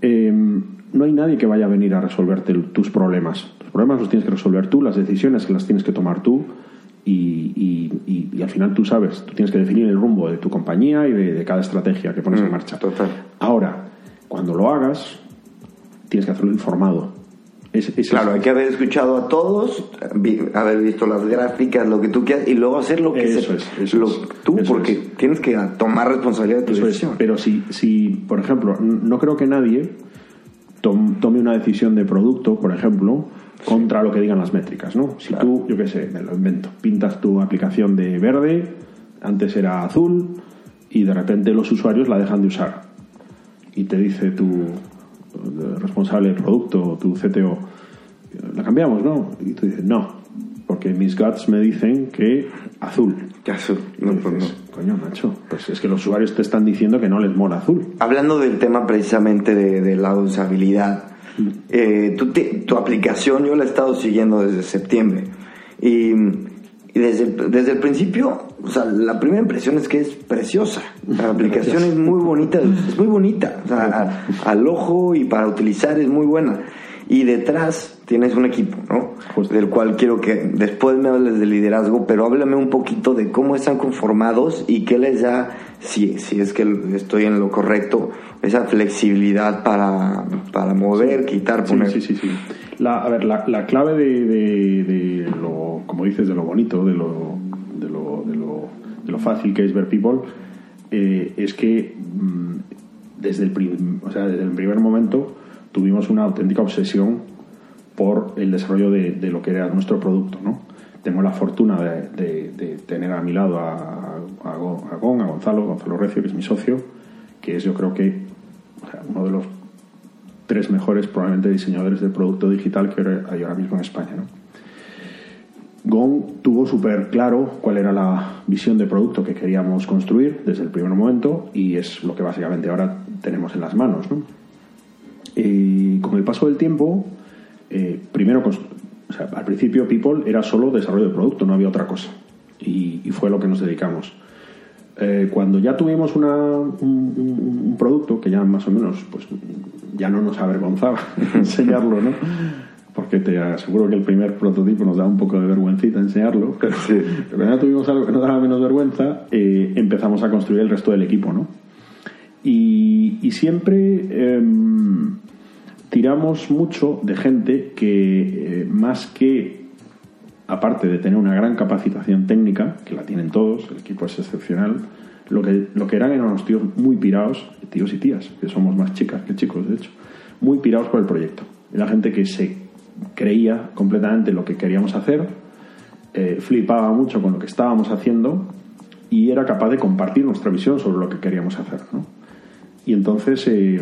Em, no hay nadie que vaya a venir a resolverte tus problemas. Los problemas los tienes que resolver tú, las decisiones que las tienes que tomar tú y, al final tú sabes, tú tienes que definir el rumbo de tu compañía y de, cada estrategia que pones en mm, marcha. Ahora, cuando lo hagas, tienes que hacerlo informado. claro, hay que haber escuchado a todos, haber visto las gráficas, lo que tú quieras, y luego hacer lo que eso es, lo, tú, porque tienes que tomar responsabilidad de tu decisión. Pero si, si, por ejemplo, no creo que nadie tome una decisión de producto, por ejemplo, contra lo que digan las métricas, ¿no? Si tú, yo qué sé, me lo invento, pintas tu aplicación de verde, antes era azul, y de repente los usuarios la dejan de usar y te dice tu responsable de producto, tu CTO, la cambiamos, ¿no? Y tú dices, no, porque mis guts me dicen que azul. Que azul. No, pues Coño, macho, pues es que los usuarios te están diciendo que no les mola azul. Hablando del tema precisamente de, la usabilidad, mm. eh, tu aplicación yo la he estado siguiendo desde septiembre y y desde, desde el principio, o sea, la primera impresión es que es preciosa. La aplicación es muy bonita, es muy bonita. O sea, al ojo y para utilizar es muy buena. Y detrás tienes un equipo, ¿no? Del cual quiero que después me hables de liderazgo, pero háblame un poquito de cómo están conformados y qué les da, si, si es que estoy en lo correcto, esa flexibilidad para, para mover, quitar, poner. Sí, sí, sí. La, a ver, la, la clave de, de, lo, como dices, de lo bonito, de lo, de lo, de lo, de lo fácil que es ver People, eh, es que mm, desde, el o sea, desde el primer momento tuvimos una auténtica obsesión por el desarrollo de, lo que era nuestro producto, ¿no? Tengo la fortuna de, tener a mi lado a, a, a, Gonzalo, Gonzalo Recio, que es mi socio, que es yo creo que uno de los tres mejores probablemente diseñadores de producto digital que hay ahora mismo en España. ¿no? Gong tuvo súper claro cuál era la visión de producto que queríamos construir desde el primer momento y es lo que básicamente ahora tenemos en las manos. ¿no? Y con el paso del tiempo, eh, primero, al principio People era solo desarrollo de producto, no había otra cosa. Y, y, fue lo que nos dedicamos. Eh, cuando ya tuvimos una, un, un- un producto que ya más o menos, pues ya no nos avergonzaba enseñarlo, ¿no? Porque te aseguro que el primer prototipo nos daba un poco de vergüencita enseñarlo, pero, pero cuando ya tuvimos algo que nos daba menos vergüenza, eh, empezamos a construir el resto del equipo, ¿no? Y, siempre em, tiramos mucho de gente que, eh, más que, aparte de tener una gran capacitación técnica, que la tienen todos, el equipo es excepcional, lo que, lo que eran eran unos tíos muy pirados, tíos y tías, que somos más chicas que chicos, de hecho, muy pirados por el proyecto. Era gente que se creía completamente lo que queríamos hacer, eh, flipaba mucho con lo que estábamos haciendo y era capaz de compartir nuestra visión sobre lo que queríamos hacer. Y entonces, eh,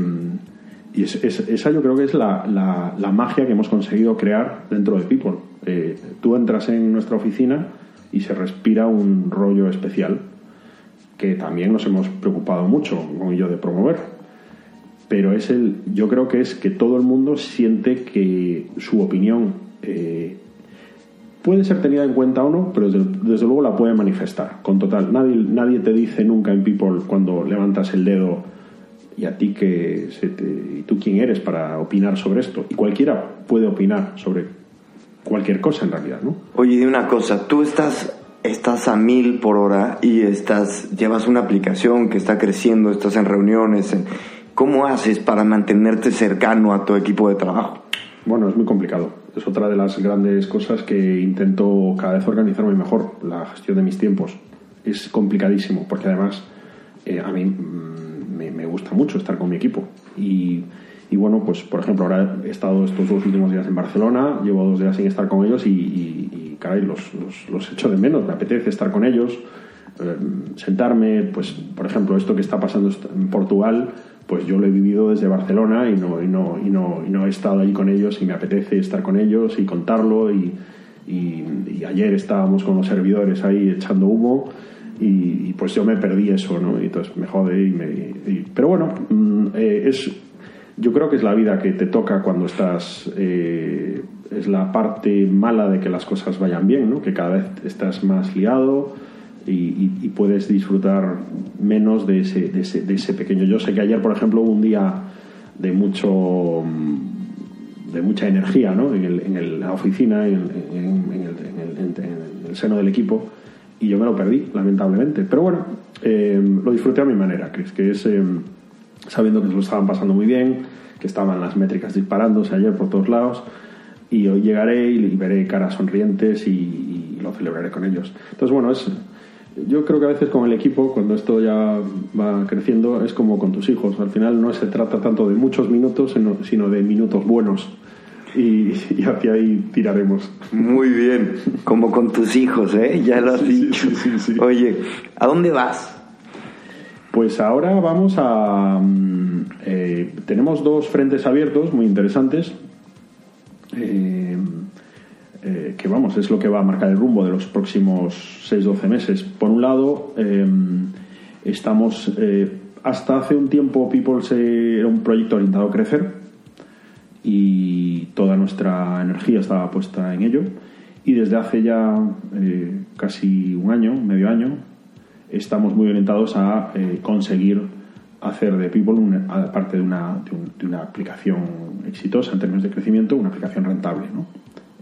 esa yo creo que es la, la- magia que hemos conseguido crear dentro de People. Eh, tú entras en nuestra oficina y se respira un rollo especial que también nos hemos preocupado mucho con ello de promover. Pero es el, yo creo que es que todo el mundo siente que su opinión eh, puede ser tenida en cuenta o no, pero desde, desde luego la puede manifestar con total. Nadie, nadie te dice nunca en People cuando levantas el dedo y a ti que se te, y tú quién eres para opinar sobre esto. Y cualquiera puede opinar sobre cualquier cosa en realidad, ¿no? Oye, dime una cosa, tú estás, estás a mil por hora y estás, llevas una aplicación que está creciendo, estás en reuniones. en- ¿Cómo haces para mantenerte cercano a tu equipo de trabajo? Bueno, es muy complicado. Es otra de las grandes cosas que intento cada vez organizarme mejor, la gestión de mis tiempos. Es complicadísimo, porque además eh, a mí mm, me, gusta mucho estar con mi equipo. Y, bueno, pues por ejemplo, ahora he estado estos dos últimos días en Barcelona, llevo dos días sin estar con ellos y, y- y, caray, los, los, los echo de menos, me apetece estar con ellos, eh, sentarme, pues por ejemplo, esto que está pasando en Portugal, pues yo lo he vivido desde Barcelona y no, no, no, no he estado allí con ellos y me apetece estar con ellos y contarlo y ayer estábamos con los servidores ahí echando humo y, y, pues yo me perdí eso, ¿no? Y entonces me jode y me... pero bueno, mm, eh, es... Yo creo que es la vida que te toca cuando estás... eh, es la parte mala de que las cosas vayan bien, ¿no? Que cada vez estás más liado y, puedes disfrutar menos de ese, de, ese, de ese pequeño... Yo sé que ayer, por ejemplo, hubo un día de mucho... mm, de mucha energía, ¿no? En, el- en el- la oficina, en, en- en el, el seno del equipo y yo me lo perdí, lamentablemente. Pero bueno, eh, lo disfruté a mi manera, es que es eh, sabiendo que se lo estaban pasando muy bien, que estaban las métricas disparándose ayer por todos lados, y hoy llegaré y, veré caras sonrientes y, y lo celebraré con ellos. Entonces, bueno, es, yo creo que a veces con el equipo, cuando esto ya va creciendo, es como con tus hijos. Al final no se trata tanto de muchos minutos, sino de minutos buenos. Y, y hacia ahí tiraremos. Muy bien, como con tus hijos, ¿eh? Ya lo has Sí, dicho. sí, sí, sí. Oye, ¿a dónde vas? Pues ahora vamos a... mm, eh, tenemos dos frentes abiertos muy interesantes. eh, eh, que vamos, es lo que va a marcar el rumbo de los próximos 6-12 meses. Por un lado, eh, estamos... eh, hasta hace un tiempo People se- era un proyecto orientado a crecer y toda nuestra energía estaba puesta en ello. Y desde hace ya eh, casi un año, medio año, estamos muy orientados a eh, conseguir hacer de People, una- aparte de una, de, un- de una aplicación exitosa en términos de crecimiento, una aplicación rentable, ¿no?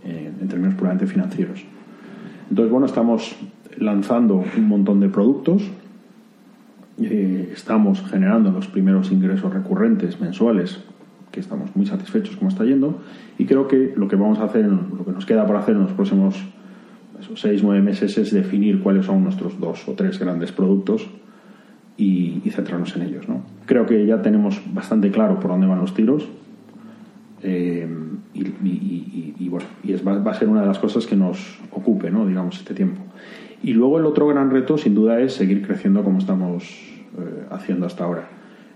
En términos puramente financieros. Entonces, bueno, estamos lanzando un montón de productos, eh, estamos generando los primeros ingresos recurrentes mensuales, que estamos muy satisfechos cómo está yendo, y creo que lo que vamos a hacer, lo que nos queda por hacer en los próximos esos seis, nueve meses es definir cuáles son nuestros dos o tres grandes productos y, centrarnos en ellos. ¿no? Creo que ya tenemos bastante claro por dónde van los tiros eh, y, bueno, y es, va, va a ser una de las cosas que nos ocupe, ¿no? digamos, este tiempo. Y luego el otro gran reto, sin duda, es seguir creciendo como estamos eh, haciendo hasta ahora,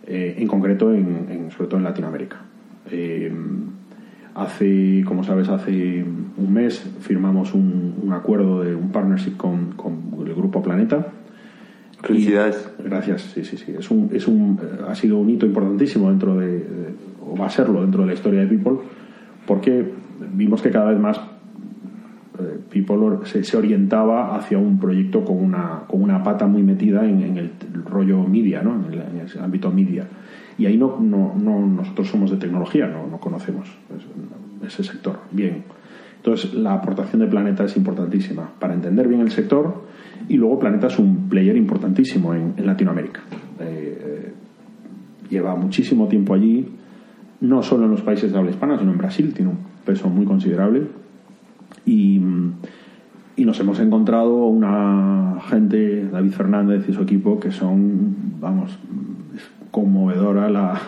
Eh, en concreto, en, en- sobre todo en Latinoamérica. Eh, hace, como sabes, hace un mes firmamos un, un acuerdo de un partnership con, con el grupo Planeta. Felicidades. Y- gracias, sí, sí, sí. Es un, es un, ha sido un hito importantísimo dentro de, de- o va a serlo dentro de la historia de People, porque vimos que cada vez más People se, se, orientaba hacia un proyecto con una, con una pata muy metida en, el, rollo media, ¿no? en, el, ámbito media. Y ahí no, no, no nosotros somos de tecnología, no, no conocemos ese sector bien. Entonces, la aportación de Planeta es importantísima para entender bien el sector y luego Planeta es un player importantísimo en, en Latinoamérica. Eh, lleva muchísimo tiempo allí, no solo en los países de habla hispana, sino en Brasil, tiene un peso muy considerable. Y, y, nos hemos encontrado una gente, David Fernández y su equipo, que son, vamos, conmovedora la,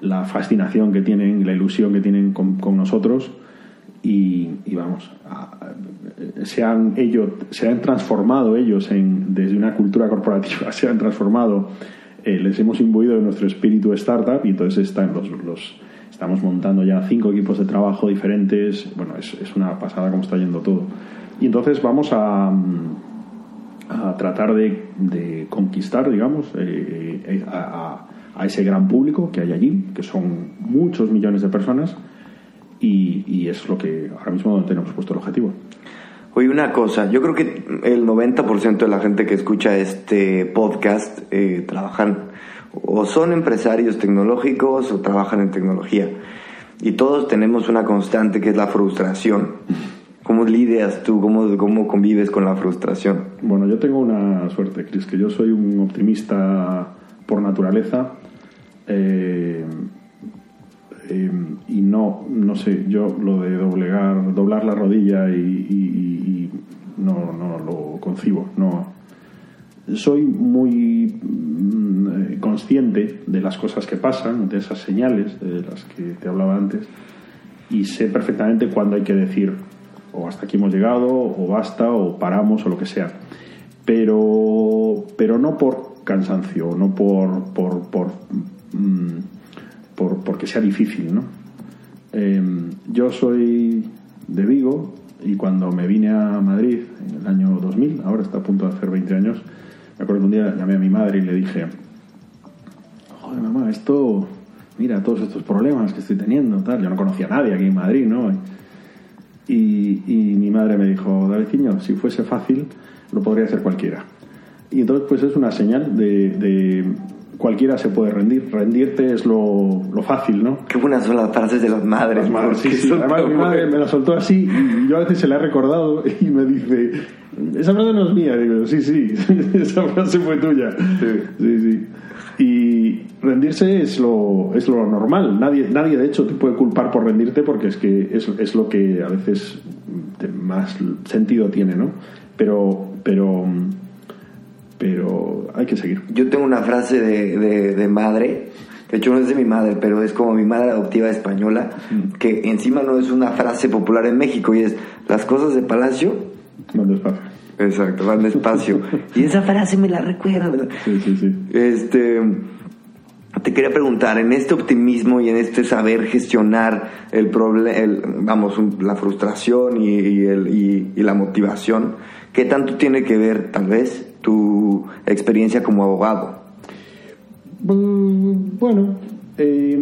la fascinación que tienen, la ilusión que tienen con, con nosotros. Y, y vamos, se han, ellos, se han transformado ellos en, desde una cultura corporativa, se han transformado, eh, les hemos imbuido de nuestro espíritu startup y entonces están los, los, estamos montando ya cinco equipos de trabajo diferentes, bueno, es, es una pasada como está yendo todo. Y entonces vamos a, a tratar de, de, conquistar, digamos, eh, a, a, ese gran público que hay allí, que son muchos millones de personas, y, y es lo que ahora mismo tenemos puesto el objetivo. Oye, una cosa, yo creo que el 90% de la gente que escucha este podcast eh, trabajan o son empresarios tecnológicos o trabajan en tecnología. Y todos tenemos una constante que es la frustración. ¿Cómo lidias tú? ¿Cómo, ¿Cómo convives con la frustración? Bueno, yo tengo una suerte, Cris, que yo soy un optimista por naturaleza. Eh, eh, y no, no sé, yo lo de doblegar, doblar la rodilla y, y, no, no lo concibo. No. Soy muy mm, consciente de las cosas que pasan, de esas señales de las que te hablaba antes, y sé perfectamente cuándo hay que decir o hasta aquí hemos llegado, o basta, o paramos, o lo que sea. Pero, pero no por cansancio, no por, por, por mmm, por, porque sea difícil, ¿no? Eh, yo soy de Vigo y cuando me vine a Madrid en el año 2000, ahora está a punto de hacer 20 años, me acuerdo que un día llamé a mi madre y le dije, joder mamá, esto, mira todos estos problemas que estoy teniendo, tal, yo no conocía a nadie aquí en Madrid, ¿no? Y, y mi madre me dijo, Davidciño, si fuese fácil, lo podría hacer cualquiera. Y entonces pues es una señal de, de cualquiera se puede rendir. Rendirte es lo, lo, fácil, ¿no? Qué buenas son las frases de las madres. Las madres sí, sí. Además, mi madre me la soltó así y yo a veces se la he recordado y me dice, esa frase no es mía. Digo, sí, sí, esa frase fue tuya. Sí, sí. sí. Y rendirse es lo, es lo normal. Nadie, nadie, de hecho, te puede culpar por rendirte porque es que es, es lo que a veces más sentido tiene, ¿no? Pero, pero pero hay que seguir. Yo tengo una frase de, de, de, madre, de hecho no es de mi madre, pero es como mi madre adoptiva española, mm. que encima no es una frase popular en México y es, las cosas de Palacio... Van despacio. Exacto, van despacio. y esa frase me la recuerda. Sí, sí, sí. Este... Te quería preguntar, en este optimismo y en este saber gestionar el problema, vamos, la frustración y, y, el, y, y la motivación, ¿qué tanto tiene que ver, tal vez, tu experiencia como abogado? Bueno, eh,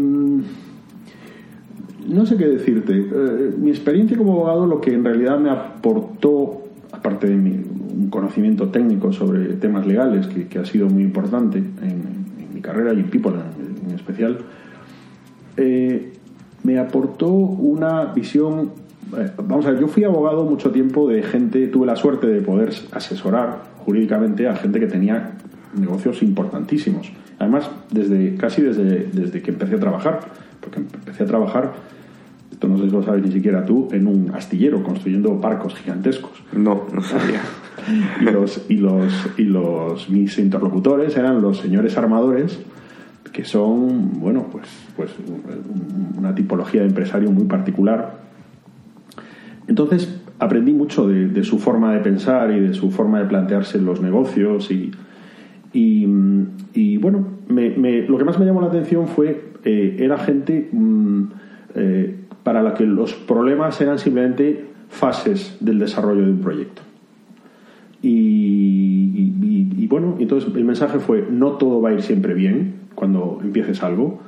no sé qué decirte. Eh, mi experiencia como abogado lo que en realidad me aportó, aparte de mi, un conocimiento técnico sobre temas legales, que, ha sido muy importante en, mi carrera y en People en, en especial, eh, me aportó una visión eh, vamos a ver, yo fui abogado mucho tiempo de gente, tuve la suerte de poder asesorar jurídicamente a gente que tenía negocios importantísimos. Además, desde casi desde, desde que empecé a trabajar, porque empecé a trabajar, esto no sé si lo sabes ni siquiera tú, en un astillero construyendo barcos gigantescos. No, no sabía. y los, y los, y los, mis interlocutores eran los señores armadores, que son, bueno, pues, pues una tipología de empresario muy particular. Entonces, aprendí mucho de, su forma de pensar y de su forma de plantearse los negocios y, y, bueno, me, lo que más me llamó la atención fue, eh, era gente mmm, eh, para la que los problemas eran simplemente fases del desarrollo de un proyecto. Y, y, bueno, entonces el mensaje fue, no todo va a ir siempre bien cuando empieces algo.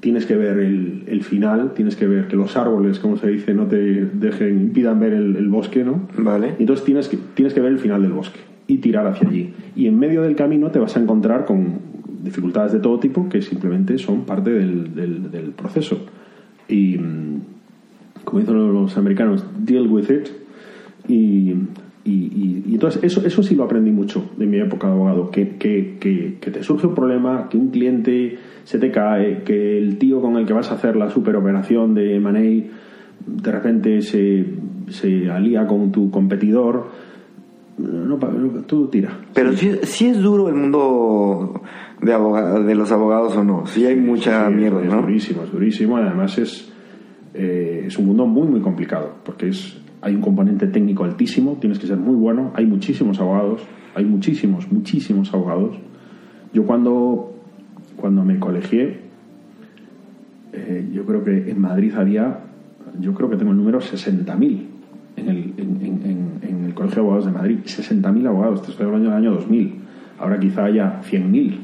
Tienes que ver el, el final, tienes que ver que los árboles, como se dice, no te dejen, impidan ver el, el bosque, ¿no? Vale. Y entonces tienes que, tienes que ver el final del bosque y tirar hacia allí. Y en medio del camino te vas a encontrar con dificultades de todo tipo que simplemente son parte del, del, del proceso. Y, mm, como dicen los americanos, deal with it. Y, y, y- y entonces eso, eso sí lo aprendí mucho de mi época de abogado, que, que, que, que te surge un problema, que un cliente se te cae, que el tío con el que vas a hacer la superoperación de Money de repente se, se alía con tu competidor, no, no, todo tira. Pero sí, sí es duro el mundo de, aboga- de los abogados o no. Sí hay mucha mierda, es ¿no? durísimo, es durísimo. Además es, eh, es un mundo muy, muy complicado, porque es, hay un componente técnico altísimo, tienes que ser muy bueno. Hay muchísimos abogados, hay muchísimos, muchísimos abogados. Yo cuando, cuando me colegié, eh, yo creo que en Madrid había, yo creo que tengo el número 60.000 en el, en, en- en- el Colegio de Abogados de Madrid. 60.000 abogados, te estoy hablando del año 2000. Ahora quizá haya 100.000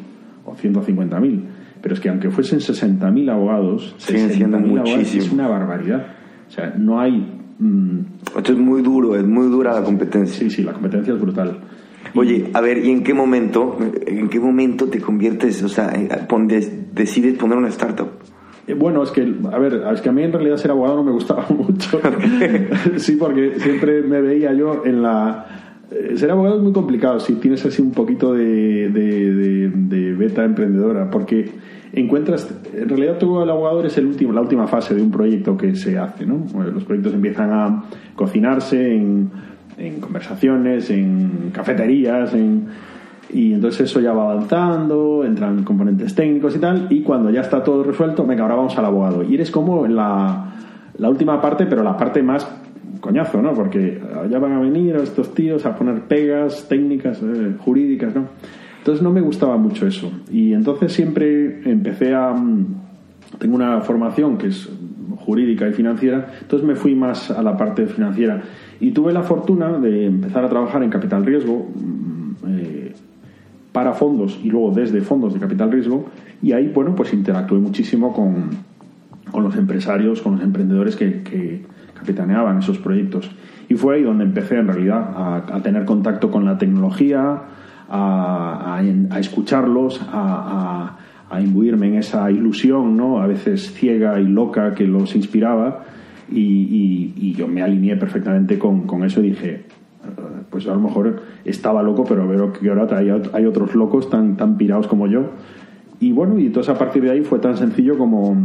o 150.000. Pero es que aunque fuesen 60.000 abogados, Siguen siendo 60.000 abogados es una barbaridad. O sea, no hay... mm, Esto es muy duro, es muy dura la competencia. sí, sí, la competencia es brutal. Oye, a ver, ¿y en qué momento, en qué momento te conviertes, o sea, eh, decides poner una startup? Eh, Bueno, es que, a ver, es que a mí en realidad ser abogado no me gustaba mucho. sí, porque siempre me veía yo en la... eh, Ser abogado es muy complicado si tienes así un poquito de, de, de- beta emprendedora, porque encuentras, en realidad todo el abogado es el último, la última fase de un proyecto que se hace, ¿no? Los proyectos empiezan a cocinarse en, en conversaciones, en cafeterías, en, y entonces eso ya va avanzando, entran componentes técnicos y tal, y cuando ya está todo resuelto, venga, ahora vamos al abogado. Y eres como en la, la última parte, pero la parte más coñazo, ¿no? Porque ya van a venir estos tíos a poner pegas técnicas, eh, jurídicas, ¿no? Entonces no me gustaba mucho eso. Y entonces siempre empecé a... mm, Tengo una formación que es jurídica y financiera, entonces me fui más a la parte financiera. Y tuve la fortuna de empezar a trabajar en capital riesgo, mm, eh, para fondos y luego desde fondos de capital riesgo y ahí bueno pues interactué muchísimo con, con los empresarios con los emprendedores que capitaneaban esos proyectos. Y fue ahí donde empecé en realidad a, a tener contacto con la tecnología a, a- a escucharlos a, imbuirme en esa ilusión no a veces ciega y loca que los inspiraba. Y, y- y yo me alineé perfectamente con, con eso y dije pues a lo mejor estaba loco, pero veo que ahora hay, hay otros locos tan, tan pirados como yo. Y bueno, y entonces a partir de ahí fue tan sencillo como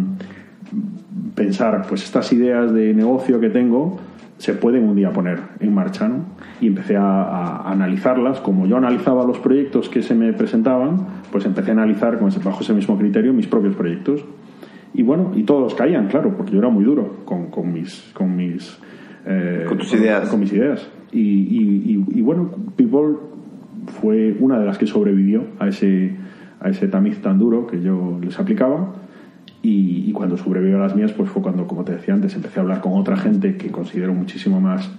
pensar, pues estas ideas de negocio que tengo se pueden un día poner en marcha, ¿no? Y empecé a, a analizarlas, como yo analizaba los proyectos que se me presentaban, pues empecé a analizar con ese- bajo ese mismo criterio mis propios proyectos. Y bueno, y todos caían, claro, porque yo era muy duro con, con mis... Con mis eh, Con tus ideas. con mis ideas. Y, y- y- y bueno, People fue una de las que sobrevivió a ese, a ese tamiz tan duro que yo les aplicaba. Y, cuando sobrevivió a las mías, pues fue cuando, como te decía antes, empecé a hablar con otra gente que considero muchísimo más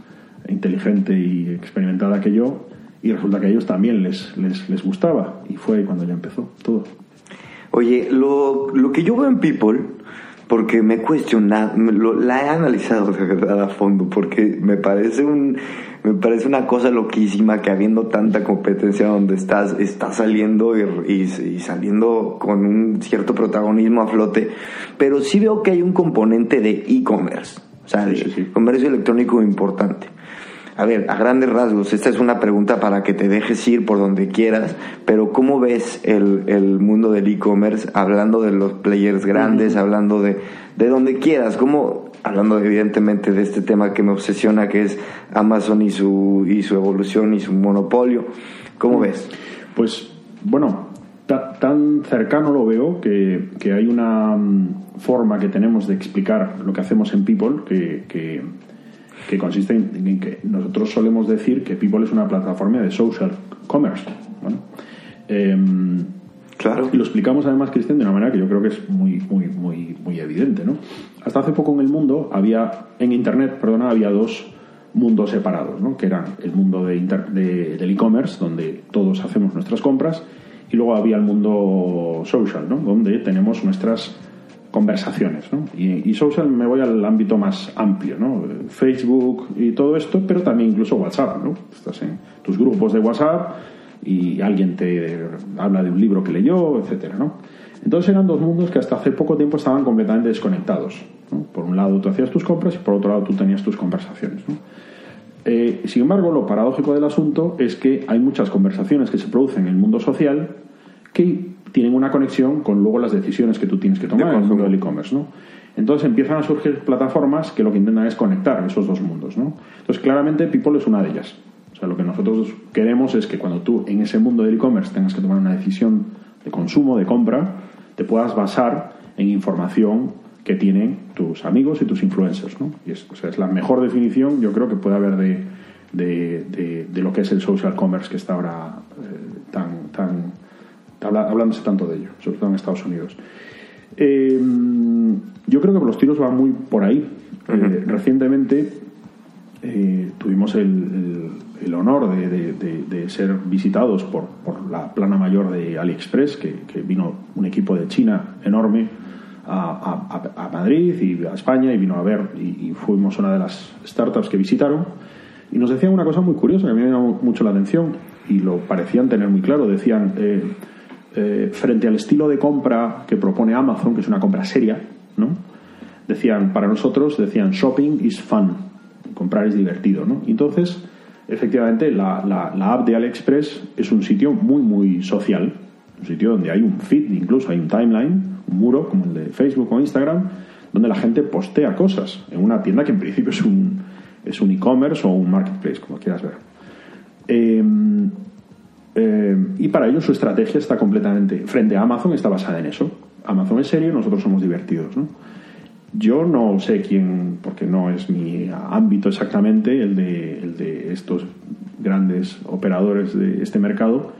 inteligente y experimentada que yo. Y resulta que a ellos también les, les, les gustaba. Y fue ahí cuando ya empezó todo. Oye, lo, lo que yo veo en People, porque me he cuestionado, la he analizado de verdad a fondo, porque me parece un me parece una cosa loquísima que habiendo tanta competencia donde estás, estás saliendo y, y- y saliendo con un cierto protagonismo a flote, pero sí veo que hay un componente de e-commerce, o sea, Sí, de sí, sí. comercio electrónico importante. A ver, a grandes rasgos, esta es una pregunta para que te dejes ir por donde quieras, pero ¿cómo ves el, el mundo del e-commerce hablando de los players grandes, hablando de, de donde quieras? ¿Cómo, hablando evidentemente de este tema que me obsesiona, que es Amazon y su, y su evolución y su monopolio? ¿Cómo ves? Pues bueno, ta- tan cercano lo veo que, que hay una mm, forma que tenemos de explicar lo que hacemos en People que, que, que consiste en, en que nosotros solemos decir que People es una plataforma de social commerce. Em, Claro. y lo explicamos además, Cristian, de una manera que yo creo que es muy, muy, muy, muy evidente, ¿no? Hasta hace poco en el mundo había, en Internet, perdona, había dos mundos separados, ¿no? Que eran el mundo de de- del e-commerce, donde todos hacemos nuestras compras, y luego había el mundo social, ¿no? Donde tenemos nuestras conversaciones. ¿no? Y, y, social me voy al ámbito más amplio, ¿no? Facebook y todo esto, pero también incluso WhatsApp. ¿no? Estás en tus grupos de WhatsApp y alguien te habla de un libro que leyó, etcétera, ¿no? Entonces eran dos mundos que hasta hace poco tiempo estaban completamente desconectados. Por un lado tú hacías tus compras y por otro lado tú tenías tus conversaciones. Eh, sin embargo, lo paradójico del asunto es que hay muchas conversaciones que se producen en el mundo social que tienen una conexión con luego las decisiones que tú tienes que tomar en el mundo del e-commerce. ¿no? Entonces empiezan a surgir plataformas que lo que intentan es conectar esos dos mundos. ¿no? Entonces claramente People es una de ellas. O sea, lo que nosotros queremos es que cuando tú en ese mundo del e-commerce tengas que tomar una decisión de consumo, de compra, te puedas basar en información que tienen tus amigos y tus influencers. ¿no? Y es, es la mejor definición, yo creo, que puede haber de, de, lo que es el social commerce que está ahora eh, tan, tan hablándose tanto de ello, sobre todo en Estados Unidos. Eh, yo creo que los tiros van muy por ahí. Eh, recientemente tuvimos el el honor de, ser visitados por, la plana mayor de AliExpress, que, vino un equipo de China enorme a, Madrid y a España y vino a ver y, fuimos una de las startups que visitaron y nos decían una cosa muy curiosa que a mí me llamó mucho la atención y lo parecían tener muy claro. Decían, eh, eh, frente al estilo de compra que propone Amazon, que es una compra seria, ¿no? decían, para nosotros, decían, shopping is fun, comprar es divertido. ¿no? entonces, efectivamente la, la, app de AliExpress es un sitio muy, muy social. Un sitio donde hay un feed, incluso hay un timeline, un muro como el de Facebook o Instagram, donde la gente postea cosas en una tienda que en principio es un es un e-commerce o un marketplace, como quieras ver. Em, em, y para ello su estrategia está completamente, frente a Amazon, está basada en eso. Amazon es serio, nosotros somos divertidos. ¿no? Yo no sé quién, porque no es mi ámbito exactamente el de, el de estos grandes operadores de este mercado,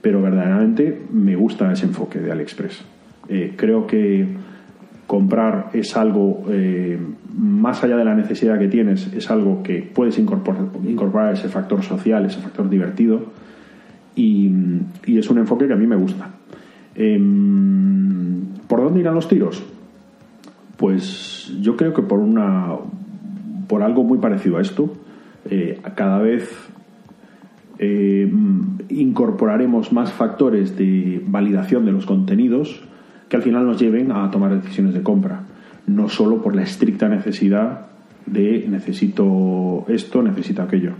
pero verdaderamente me gusta ese enfoque de AliExpress. Eh, creo que comprar es algo, eh, más allá de la necesidad que tienes, es algo que puedes incorporar, incorporar ese factor social, ese factor divertido, y, es un enfoque que a mí me gusta. Em, ¿Por dónde irán los tiros? Pues yo creo que por una por algo muy parecido a esto, eh, cada vez eh, incorporaremos más factores de validación de los contenidos que al final nos lleven a tomar decisiones de compra, no solo por la estricta necesidad de necesito esto, necesito aquello.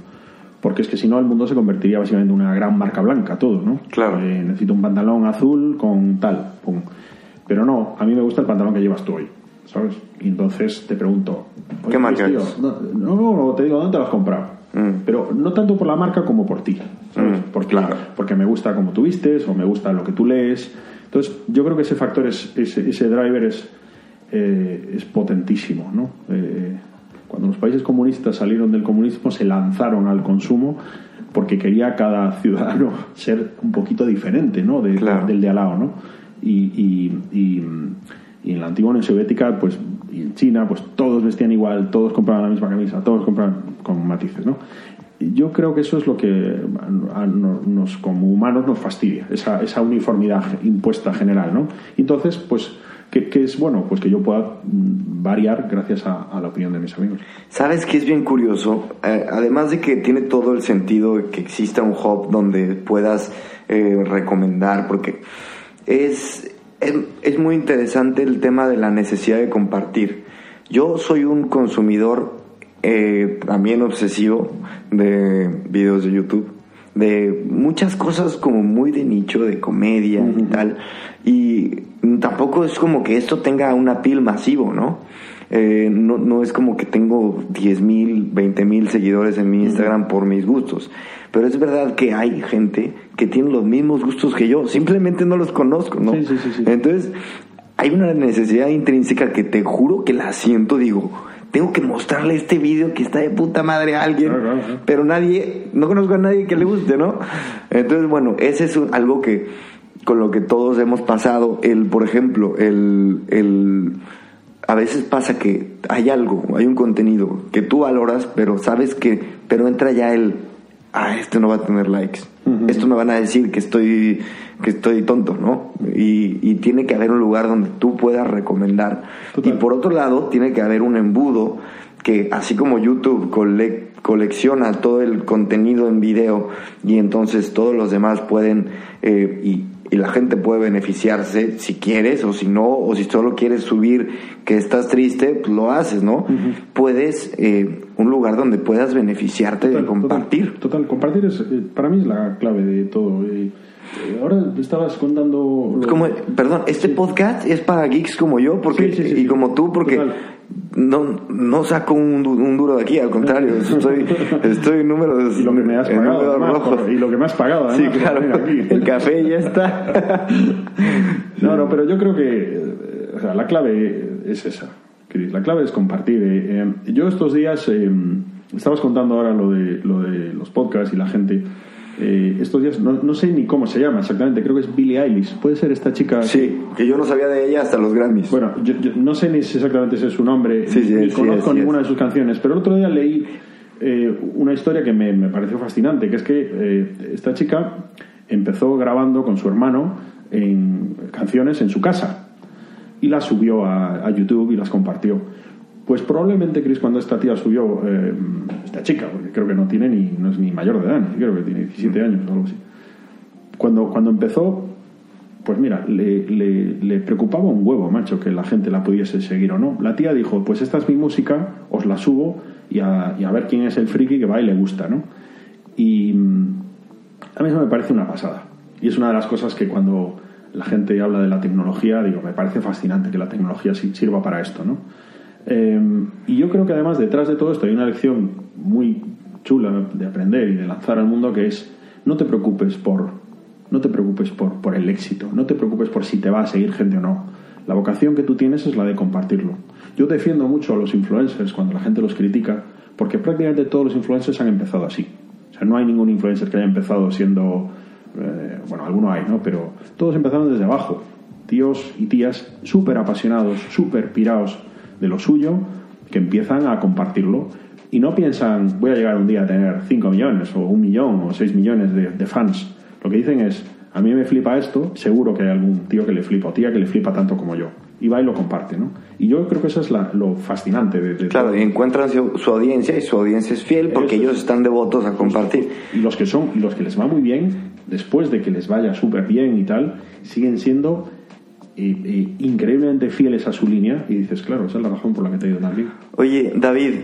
Porque es que si no, el mundo se convertiría básicamente en una gran marca blanca, todo, ¿no? Claro. Eh, necesito un pantalón azul con tal, Pero no, a mí me gusta el pantalón que llevas tú hoy. ¿Sabes? Y entonces te pregunto, ¿qué marca No, no, te digo, ¿dónde te lo has comprado? Mm. Pero no tanto por la marca como por ti, ¿sabes? Mm, porque, porque me gusta como tú vistes o me gusta lo que tú lees. Entonces, yo creo que ese factor, es, ese, ese driver es, eh, es potentísimo, ¿no? Eh, cuando los países comunistas salieron del comunismo, se lanzaron al consumo porque quería cada ciudadano ser un poquito diferente, ¿no? De, Del de al lado, ¿no? y, y y en la antigua Unión Soviética, pues, y en China, pues todos vestían igual, todos compraban la misma camisa, todos compraban con matices, ¿no? yo creo que eso es lo que nos, como humanos nos fastidia, esa, esa uniformidad impuesta general, ¿no? entonces, pues, ¿qué, es bueno? Pues que yo pueda mm, variar gracias a, la opinión de mis amigos. ¿Sabes qué es bien curioso? Eh, además de que tiene todo el sentido que exista un hub donde puedas eh, recomendar, porque es es, muy interesante el tema de la necesidad de compartir. Yo soy un consumidor eh, también obsesivo de videos de YouTube, de muchas cosas como muy de nicho, de comedia y tal. Y tampoco es como que esto tenga una pil masivo, ¿no? Eh, no, no es como que tengo 10 mil, 20 mil seguidores en mi Instagram por mis gustos. Pero es verdad que hay gente que tiene los mismos gustos que yo, simplemente no los conozco, ¿no? Entonces, hay una necesidad intrínseca que te juro que la siento, digo, tengo que mostrarle este video que está de puta madre a alguien, pero nadie, no conozco a nadie que le guste, ¿no? Entonces, bueno, ese es algo que con lo que todos hemos pasado, el, por ejemplo, el, el a veces pasa que hay algo, hay un contenido que tú valoras, pero sabes que, pero entra ya el, ah, este no va a tener likes. Esto me van a decir que estoy, que estoy tonto, ¿no? Y, y tiene que haber un lugar donde tú puedas recomendar. Total. Y por otro lado, tiene que haber un embudo que, así como YouTube cole- colecciona todo el contenido en video y entonces todos los demás pueden, eh, y, y la gente puede beneficiarse si quieres o si no, o si solo quieres subir que estás triste, pues lo haces, ¿no? Puedes, eh, un lugar donde puedas beneficiarte de compartir. Total, total, compartir es, eh, para mí es la clave de todo. Eh, eh, ahora estabas contando... lo- Es como, perdón, este podcast es para geeks como yo porque, Sí, sí, sí, y como tú porque Total. No, no saco un, un duro de aquí, al contrario, estoy, estoy en números, Y lo que me has pagado, además, por- y lo que me has pagado, Sí, además, por claro, aquí. el café ya está. No, no, pero yo creo que o sea, la clave es esa, Chris. La clave es compartir. eh, eh, yo estos días, eh, estabas contando ahora lo de, lo de los podcasts y la gente. Eh, estos días, no, no sé ni cómo se llama exactamente, creo que es Billie Eilish. Puede ser esta chica. Sí, que yo no sabía de ella hasta los Grammys. Bueno, yo, yo no sé ni si exactamente ese es su nombre, Sí, sí, ni sí, conozco ninguna de sus canciones, pero el otro día leí eh, una historia que me, me pareció fascinante, que es que eh, esta chica empezó grabando con su hermano en canciones en su casa y las subió a, a YouTube y las compartió. Pues probablemente, Chris, cuando esta tía subió, eh, esta chica, porque creo que no tiene ni, no es ni mayor de edad, creo que tiene 17 años o algo así. Cuando, cuando empezó, pues mira, le, preocupaba un huevo, macho, que la gente la pudiese seguir o no. La tía dijo, pues esta es mi música, os la subo y a, y a ver quién es el friki que va y le gusta, ¿no? Y a mí eso me parece una pasada. Y es una de las cosas que cuando la gente habla de la tecnología, digo, me parece fascinante que la tecnología sirva para esto, ¿no? Eh, y yo creo que además detrás de todo esto hay una lección muy chula de aprender y de lanzar al mundo que es no te preocupes por no te preocupes por, por el éxito, no te preocupes por si te va a seguir gente o no. La vocación que tú tienes es la de compartirlo. Yo defiendo mucho a los influencers cuando la gente los critica, porque prácticamente todos los influencers han empezado así. O sea, no hay ningún influencer que haya empezado siendo, eh, bueno, alguno hay, ¿no? Pero todos empezaron desde abajo. Tíos y tías súper apasionados, súper pirados de lo suyo, que empiezan a compartirlo y no piensan, voy a llegar un día a tener 5 millones o un millón o 6 millones de, de fans. Lo que dicen es, a mí me flipa esto, seguro que hay algún tío que le flipa o tía que le flipa tanto como yo. Y va y lo comparte, ¿no? Y yo creo que eso es la- lo fascinante de, de Claro, todo. y encuentran su, su audiencia y su audiencia es fiel porque ellos están devotos a compartir. Y los que son, y los que les va muy bien, después de que les vaya súper bien y tal, siguen siendo eh, eh, increíblemente fieles a su línea. Y dices, claro, esa es la razón por la que te ha ido tan bien. Oye, David,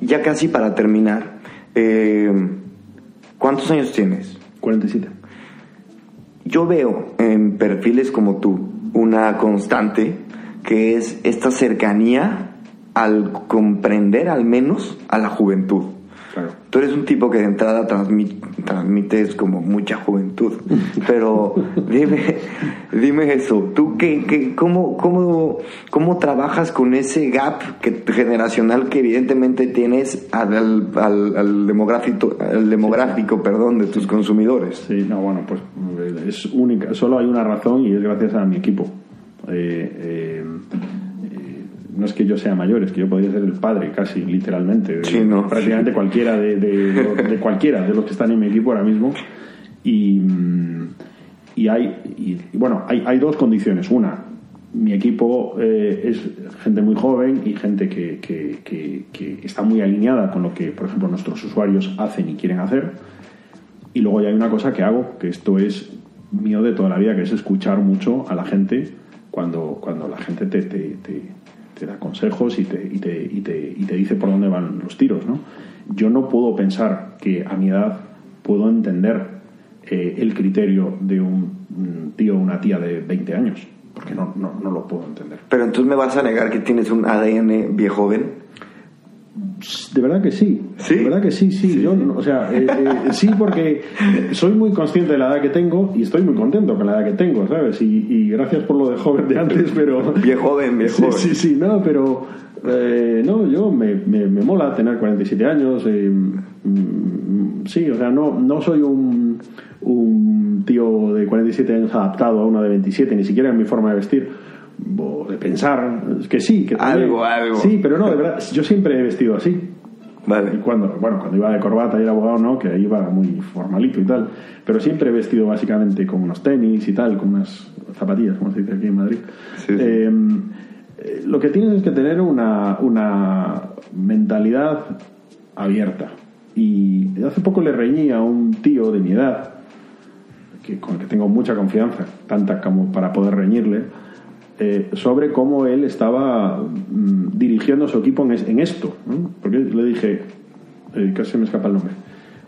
ya casi para terminar, eh, ¿cuántos años tienes? 47. Yo veo en perfiles como tú una constante que es esta cercanía al comprender al menos a la juventud. Claro. Tú eres un tipo que de entrada transmi- transmites como mucha juventud, pero dime, dime eso, ¿tú qué, qué- cómo, cómo, cómo trabajas con ese gap que, generacional que evidentemente tienes al, al, al- demográfico, al demográfico perdón, de tus consumidores? Sí, no, bueno, pues es única. Solo hay una razón y es gracias a mi equipo. Eh, eh, no es que yo sea mayor, es que yo podría ser el padre casi, literalmente. de no. Prácticamente cualquiera de, de- cualquiera de los que están en mi equipo ahora mismo. Y, mm, y hay, y, y bueno, hay, hay dos condiciones. Una, mi equipo eh, es gente muy joven y gente que, que- que- que está muy alineada con lo que, por ejemplo, nuestros usuarios hacen y quieren hacer. Y luego ya hay una cosa que hago, que esto es mío de toda la vida, que es escuchar mucho a la gente cuando, cuando la gente te, te, te- te da consejos y te, y, te, y, te, y te dice por dónde van los tiros. ¿no? Yo no puedo pensar que a mi edad puedo entender eh, el criterio de un mm, tío o una tía de 20 años, porque no, no, no lo puedo entender. Pero entonces me vas a negar que tienes un ADN viejo joven. De verdad que sí. ¿Sí? De verdad que sí, sí. Yo, o sea, eh, eh, sí, porque soy muy consciente de la edad que tengo y estoy muy contento con la edad que tengo, ¿sabes? Y, y gracias por lo de joven de antes, pero. Viejo joven, Sí, joven. sí, sí, no, pero. eh, no, yo me, me, me mola tener 47 años. eh, mm, sí, o sea, no, no soy un, un tío de 47 años adaptado a uno de 27, ni siquiera en mi forma de vestir o de pensar. Que sí, que también- Algo, algo. Sí, pero no, de verdad, yo siempre he vestido así. Vale. Y cuando, bueno, cuando iba de corbata y era abogado, no, que iba muy formalito y tal. Pero siempre he vestido básicamente con unos tenis y tal, con unas zapatillas, como se dice aquí en Madrid. Sí, sí. Eh, eh, lo que tienes es que tener una, una mentalidad abierta. Y hace poco le reñí a un tío de mi edad, que, con el que tengo mucha confianza, tanta como para poder reñirle, eh, sobre cómo él estaba mm, dirigiendo su equipo en, es- en esto. Porque le dije, eh, casi me escapa el nombre,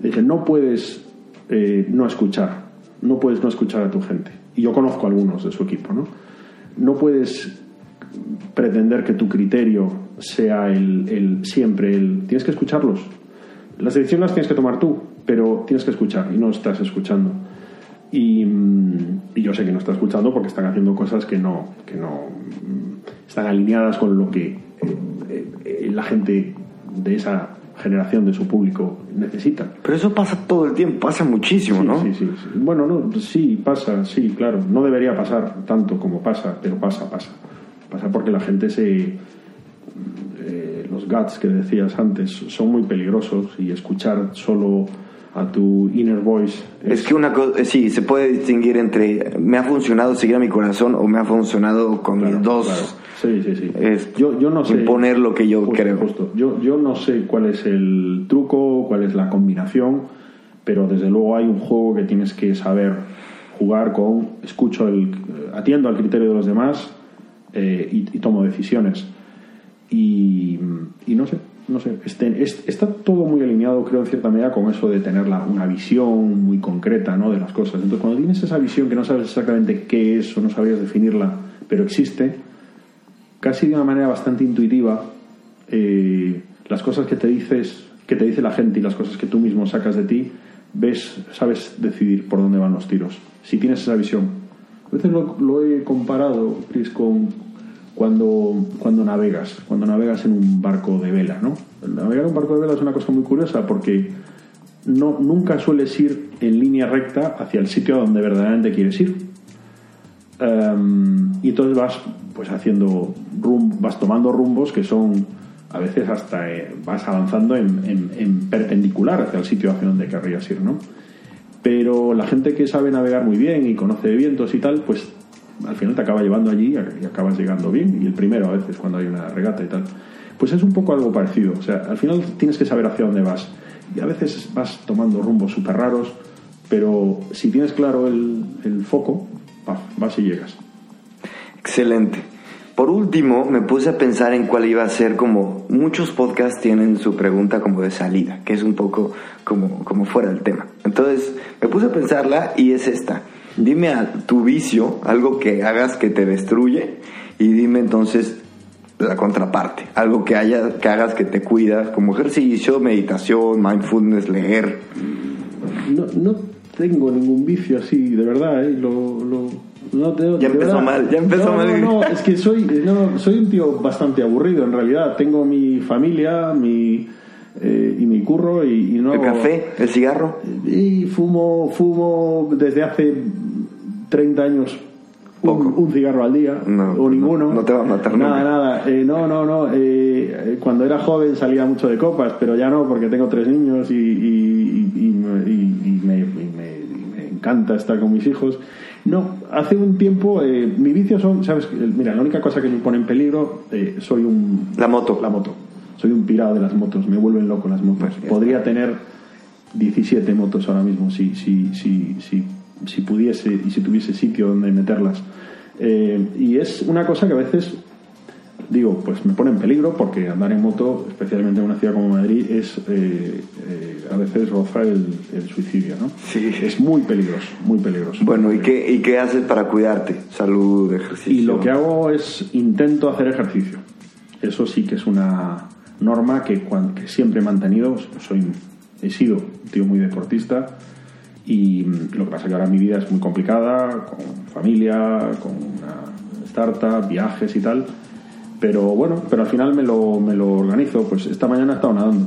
le dije, no puedes eh, no escuchar, no puedes no escuchar a tu gente. Y yo conozco a algunos de su equipo, ¿no? No puedes pretender que tu criterio sea el, el- siempre el... Tienes que escucharlos. Las decisiones las tienes que tomar tú, pero tienes que escuchar y no estás escuchando. Y, mm, y yo sé que no está escuchando porque están haciendo cosas que no, que no mm, están alineadas con lo que eh, eh, la gente de esa generación de su público necesita. Pero eso pasa todo el tiempo, pasa muchísimo, Sí, ¿no? sí, sí, sí. Bueno, no, sí, pasa, sí, claro. No debería pasar tanto como pasa, pero pasa, pasa. Pasa porque la gente se... eh, los guts que decías antes son muy peligrosos y escuchar solo a tu inner voice Es que una cosa, sí, se puede distinguir entre me ha funcionado seguir a mi corazón o me ha funcionado con Claro, mis dos. claro. Sí, sí, sí. Es yo, yo no sé. imponer lo que yo Justo, creo. justo. Yo, yo no sé cuál es el truco, cuál es la combinación, pero desde luego hay un juego que tienes que saber jugar con. Escucho el. atiendo al criterio de los demás eh, y, y tomo decisiones. Y, y no sé, no sé. Este, es- está todo muy alineado, creo, en cierta medida, con eso de tener la- una visión muy concreta ¿no? de las cosas. Entonces, cuando tienes esa visión que no sabes exactamente qué es o no sabrías definirla, pero existe, casi de una manera bastante intuitiva, eh, las cosas que te dices, que te dice la gente y las cosas que tú mismo sacas de ti, ves, sabes decidir por dónde van los tiros. Si tienes esa visión. A veces lo, lo he comparado, Chris, con cuando, cuando navegas, cuando navegas en un barco de vela, ¿no? Navegar en un barco de vela es una cosa muy curiosa porque no, nunca sueles ir en línea recta hacia el sitio donde verdaderamente quieres ir. Um, y entonces vas pues haciendo rum, vas tomando rumbos que son a veces hasta eh, vas avanzando en, en- en perpendicular hacia el sitio hacia donde querrías ir, ¿no? Pero la gente que sabe navegar muy bien y conoce vientos y tal, pues al final te acaba llevando allí y acabas llegando bien. Y el primero a veces cuando hay una regata y tal. Pues es un poco algo parecido. O sea, al final tienes que saber hacia dónde vas. Y a veces vas tomando rumbos súper raros, pero si tienes claro el, el foco, vas y llegas. Excelente. Por último, me puse a pensar en cuál iba a ser como muchos podcasts tienen su pregunta como de salida, que es un poco como, como fuera del tema. Entonces, me puse a pensarla y es esta. Dime a tu vicio algo que hagas que te destruye y dime entonces la contraparte, algo que haya que hagas que te cuidas, como ejercicio, meditación, mindfulness, leer. No, no tengo ningún vicio así, de verdad, ¿eh? Lo, lo- no tengo- Ya empezó verdad. mal, ya empezó No, mal. No, no, es que soy, no, soy un tío bastante aburrido en realidad. Tengo mi familia mi, eh, y mi curro y, y no El hago- café, el cigarro. Y fumo, fumo desde hace 30 años un, un cigarro al día No, o no, ninguno. no te va a matar Nada, nunca. nada. Eh, no, no, no. eh, cuando era joven salía mucho de copas, pero ya no porque tengo tres niños y, y- y- y me- me, y me- y me encanta estar con mis hijos. No, hace un tiempo eh, mi vicio son, ¿sabes? Mira, la única cosa que me pone en peligro, eh, soy un... La moto. La moto. Soy un pirado de las motos, me vuelven loco las motos. Pues, Podría tener 17 motos ahora mismo si, si, si, si, si pudiese y si tuviese sitio donde meterlas. Eh, y es una cosa que a veces, digo, pues me pone en peligro porque andar en moto, especialmente en una ciudad como Madrid, es eh, eh, a veces roza el, el suicidio, ¿no? Sí. Es muy peligroso, muy peligroso. Bueno, ¿y qué, ¿y qué haces para cuidarte? Salud, ejercicio. Y lo que hago es intento hacer ejercicio. Eso sí que es una norma que, que siempre he mantenido. Soy, he sido un tío muy deportista y lo que pasa es que ahora mi vida es muy complicada, con familia, con una startup, viajes y tal. Pero bueno, pero al final me lo, me lo organizo. Pues esta mañana he estado nadando.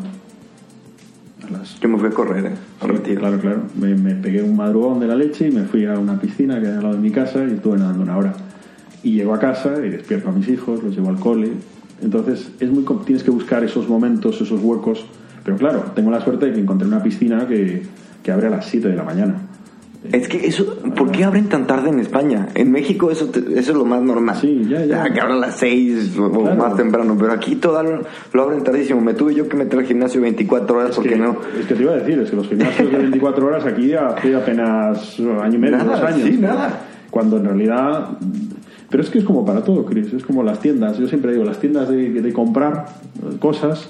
Las Yo me fui a correr, ¿eh? A Sí, claro, claro. Me, me pegué un madrugón de la leche y me fui a una piscina que hay al lado de mi casa y estuve nadando una hora. Y llego a casa y despierto a mis hijos, los llevo al cole. Entonces, es muy tienes que buscar esos momentos, esos huecos Pero claro, tengo la suerte de que encontré una piscina que, que abre a las 7 de la mañana. Es que eso, ¿por qué abren tan tarde en España? En México eso, te- eso es lo más normal. Sí, ya, ya. que abran a las 6 o, Claro. más temprano, pero aquí todo lo, abren tardísimo. Me tuve yo que meter al gimnasio 24 horas Es porque que, no. es que te iba a decir, es que los gimnasios de 24 horas aquí hace apenas año y medio, Nada, dos años. sí, nada. Cuando en realidad. Pero es que es como para todo, Chris. Es como las tiendas. Yo siempre digo, las tiendas de, de comprar cosas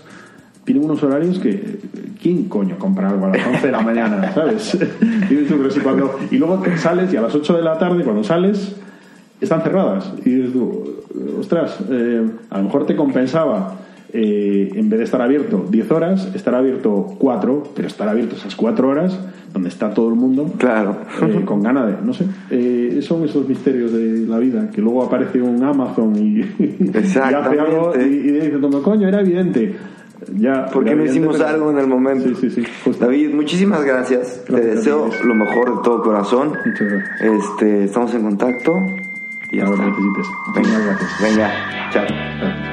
tienen unos horarios que. ¿Quién coño compra algo a las 11 de la mañana? ¿Sabes? Dices tú, si cuando, y luego sales y a las 8 de la tarde, cuando sales, están cerradas. Y dices tú, ostras, eh, a lo mejor te compensaba. eh, en vez de estar abierto 10 horas, estar abierto 4, pero estar abierto esas 4 horas, donde está todo el mundo, Claro. eh, con ganas de, no sé, eh, son esos misterios de la vida, que luego aparece un Amazon y, y hace algo y, y dice, como, coño, era evidente. Ya, ¿Por qué era no hicimos pero- algo en el momento? Sí, sí, sí. justo. David, muchísimas gracias. Te deseo lo mejor de todo corazón. Muchas gracias. Este, estamos en contacto. Y está. necesites. Venga, gracias. venga, chao.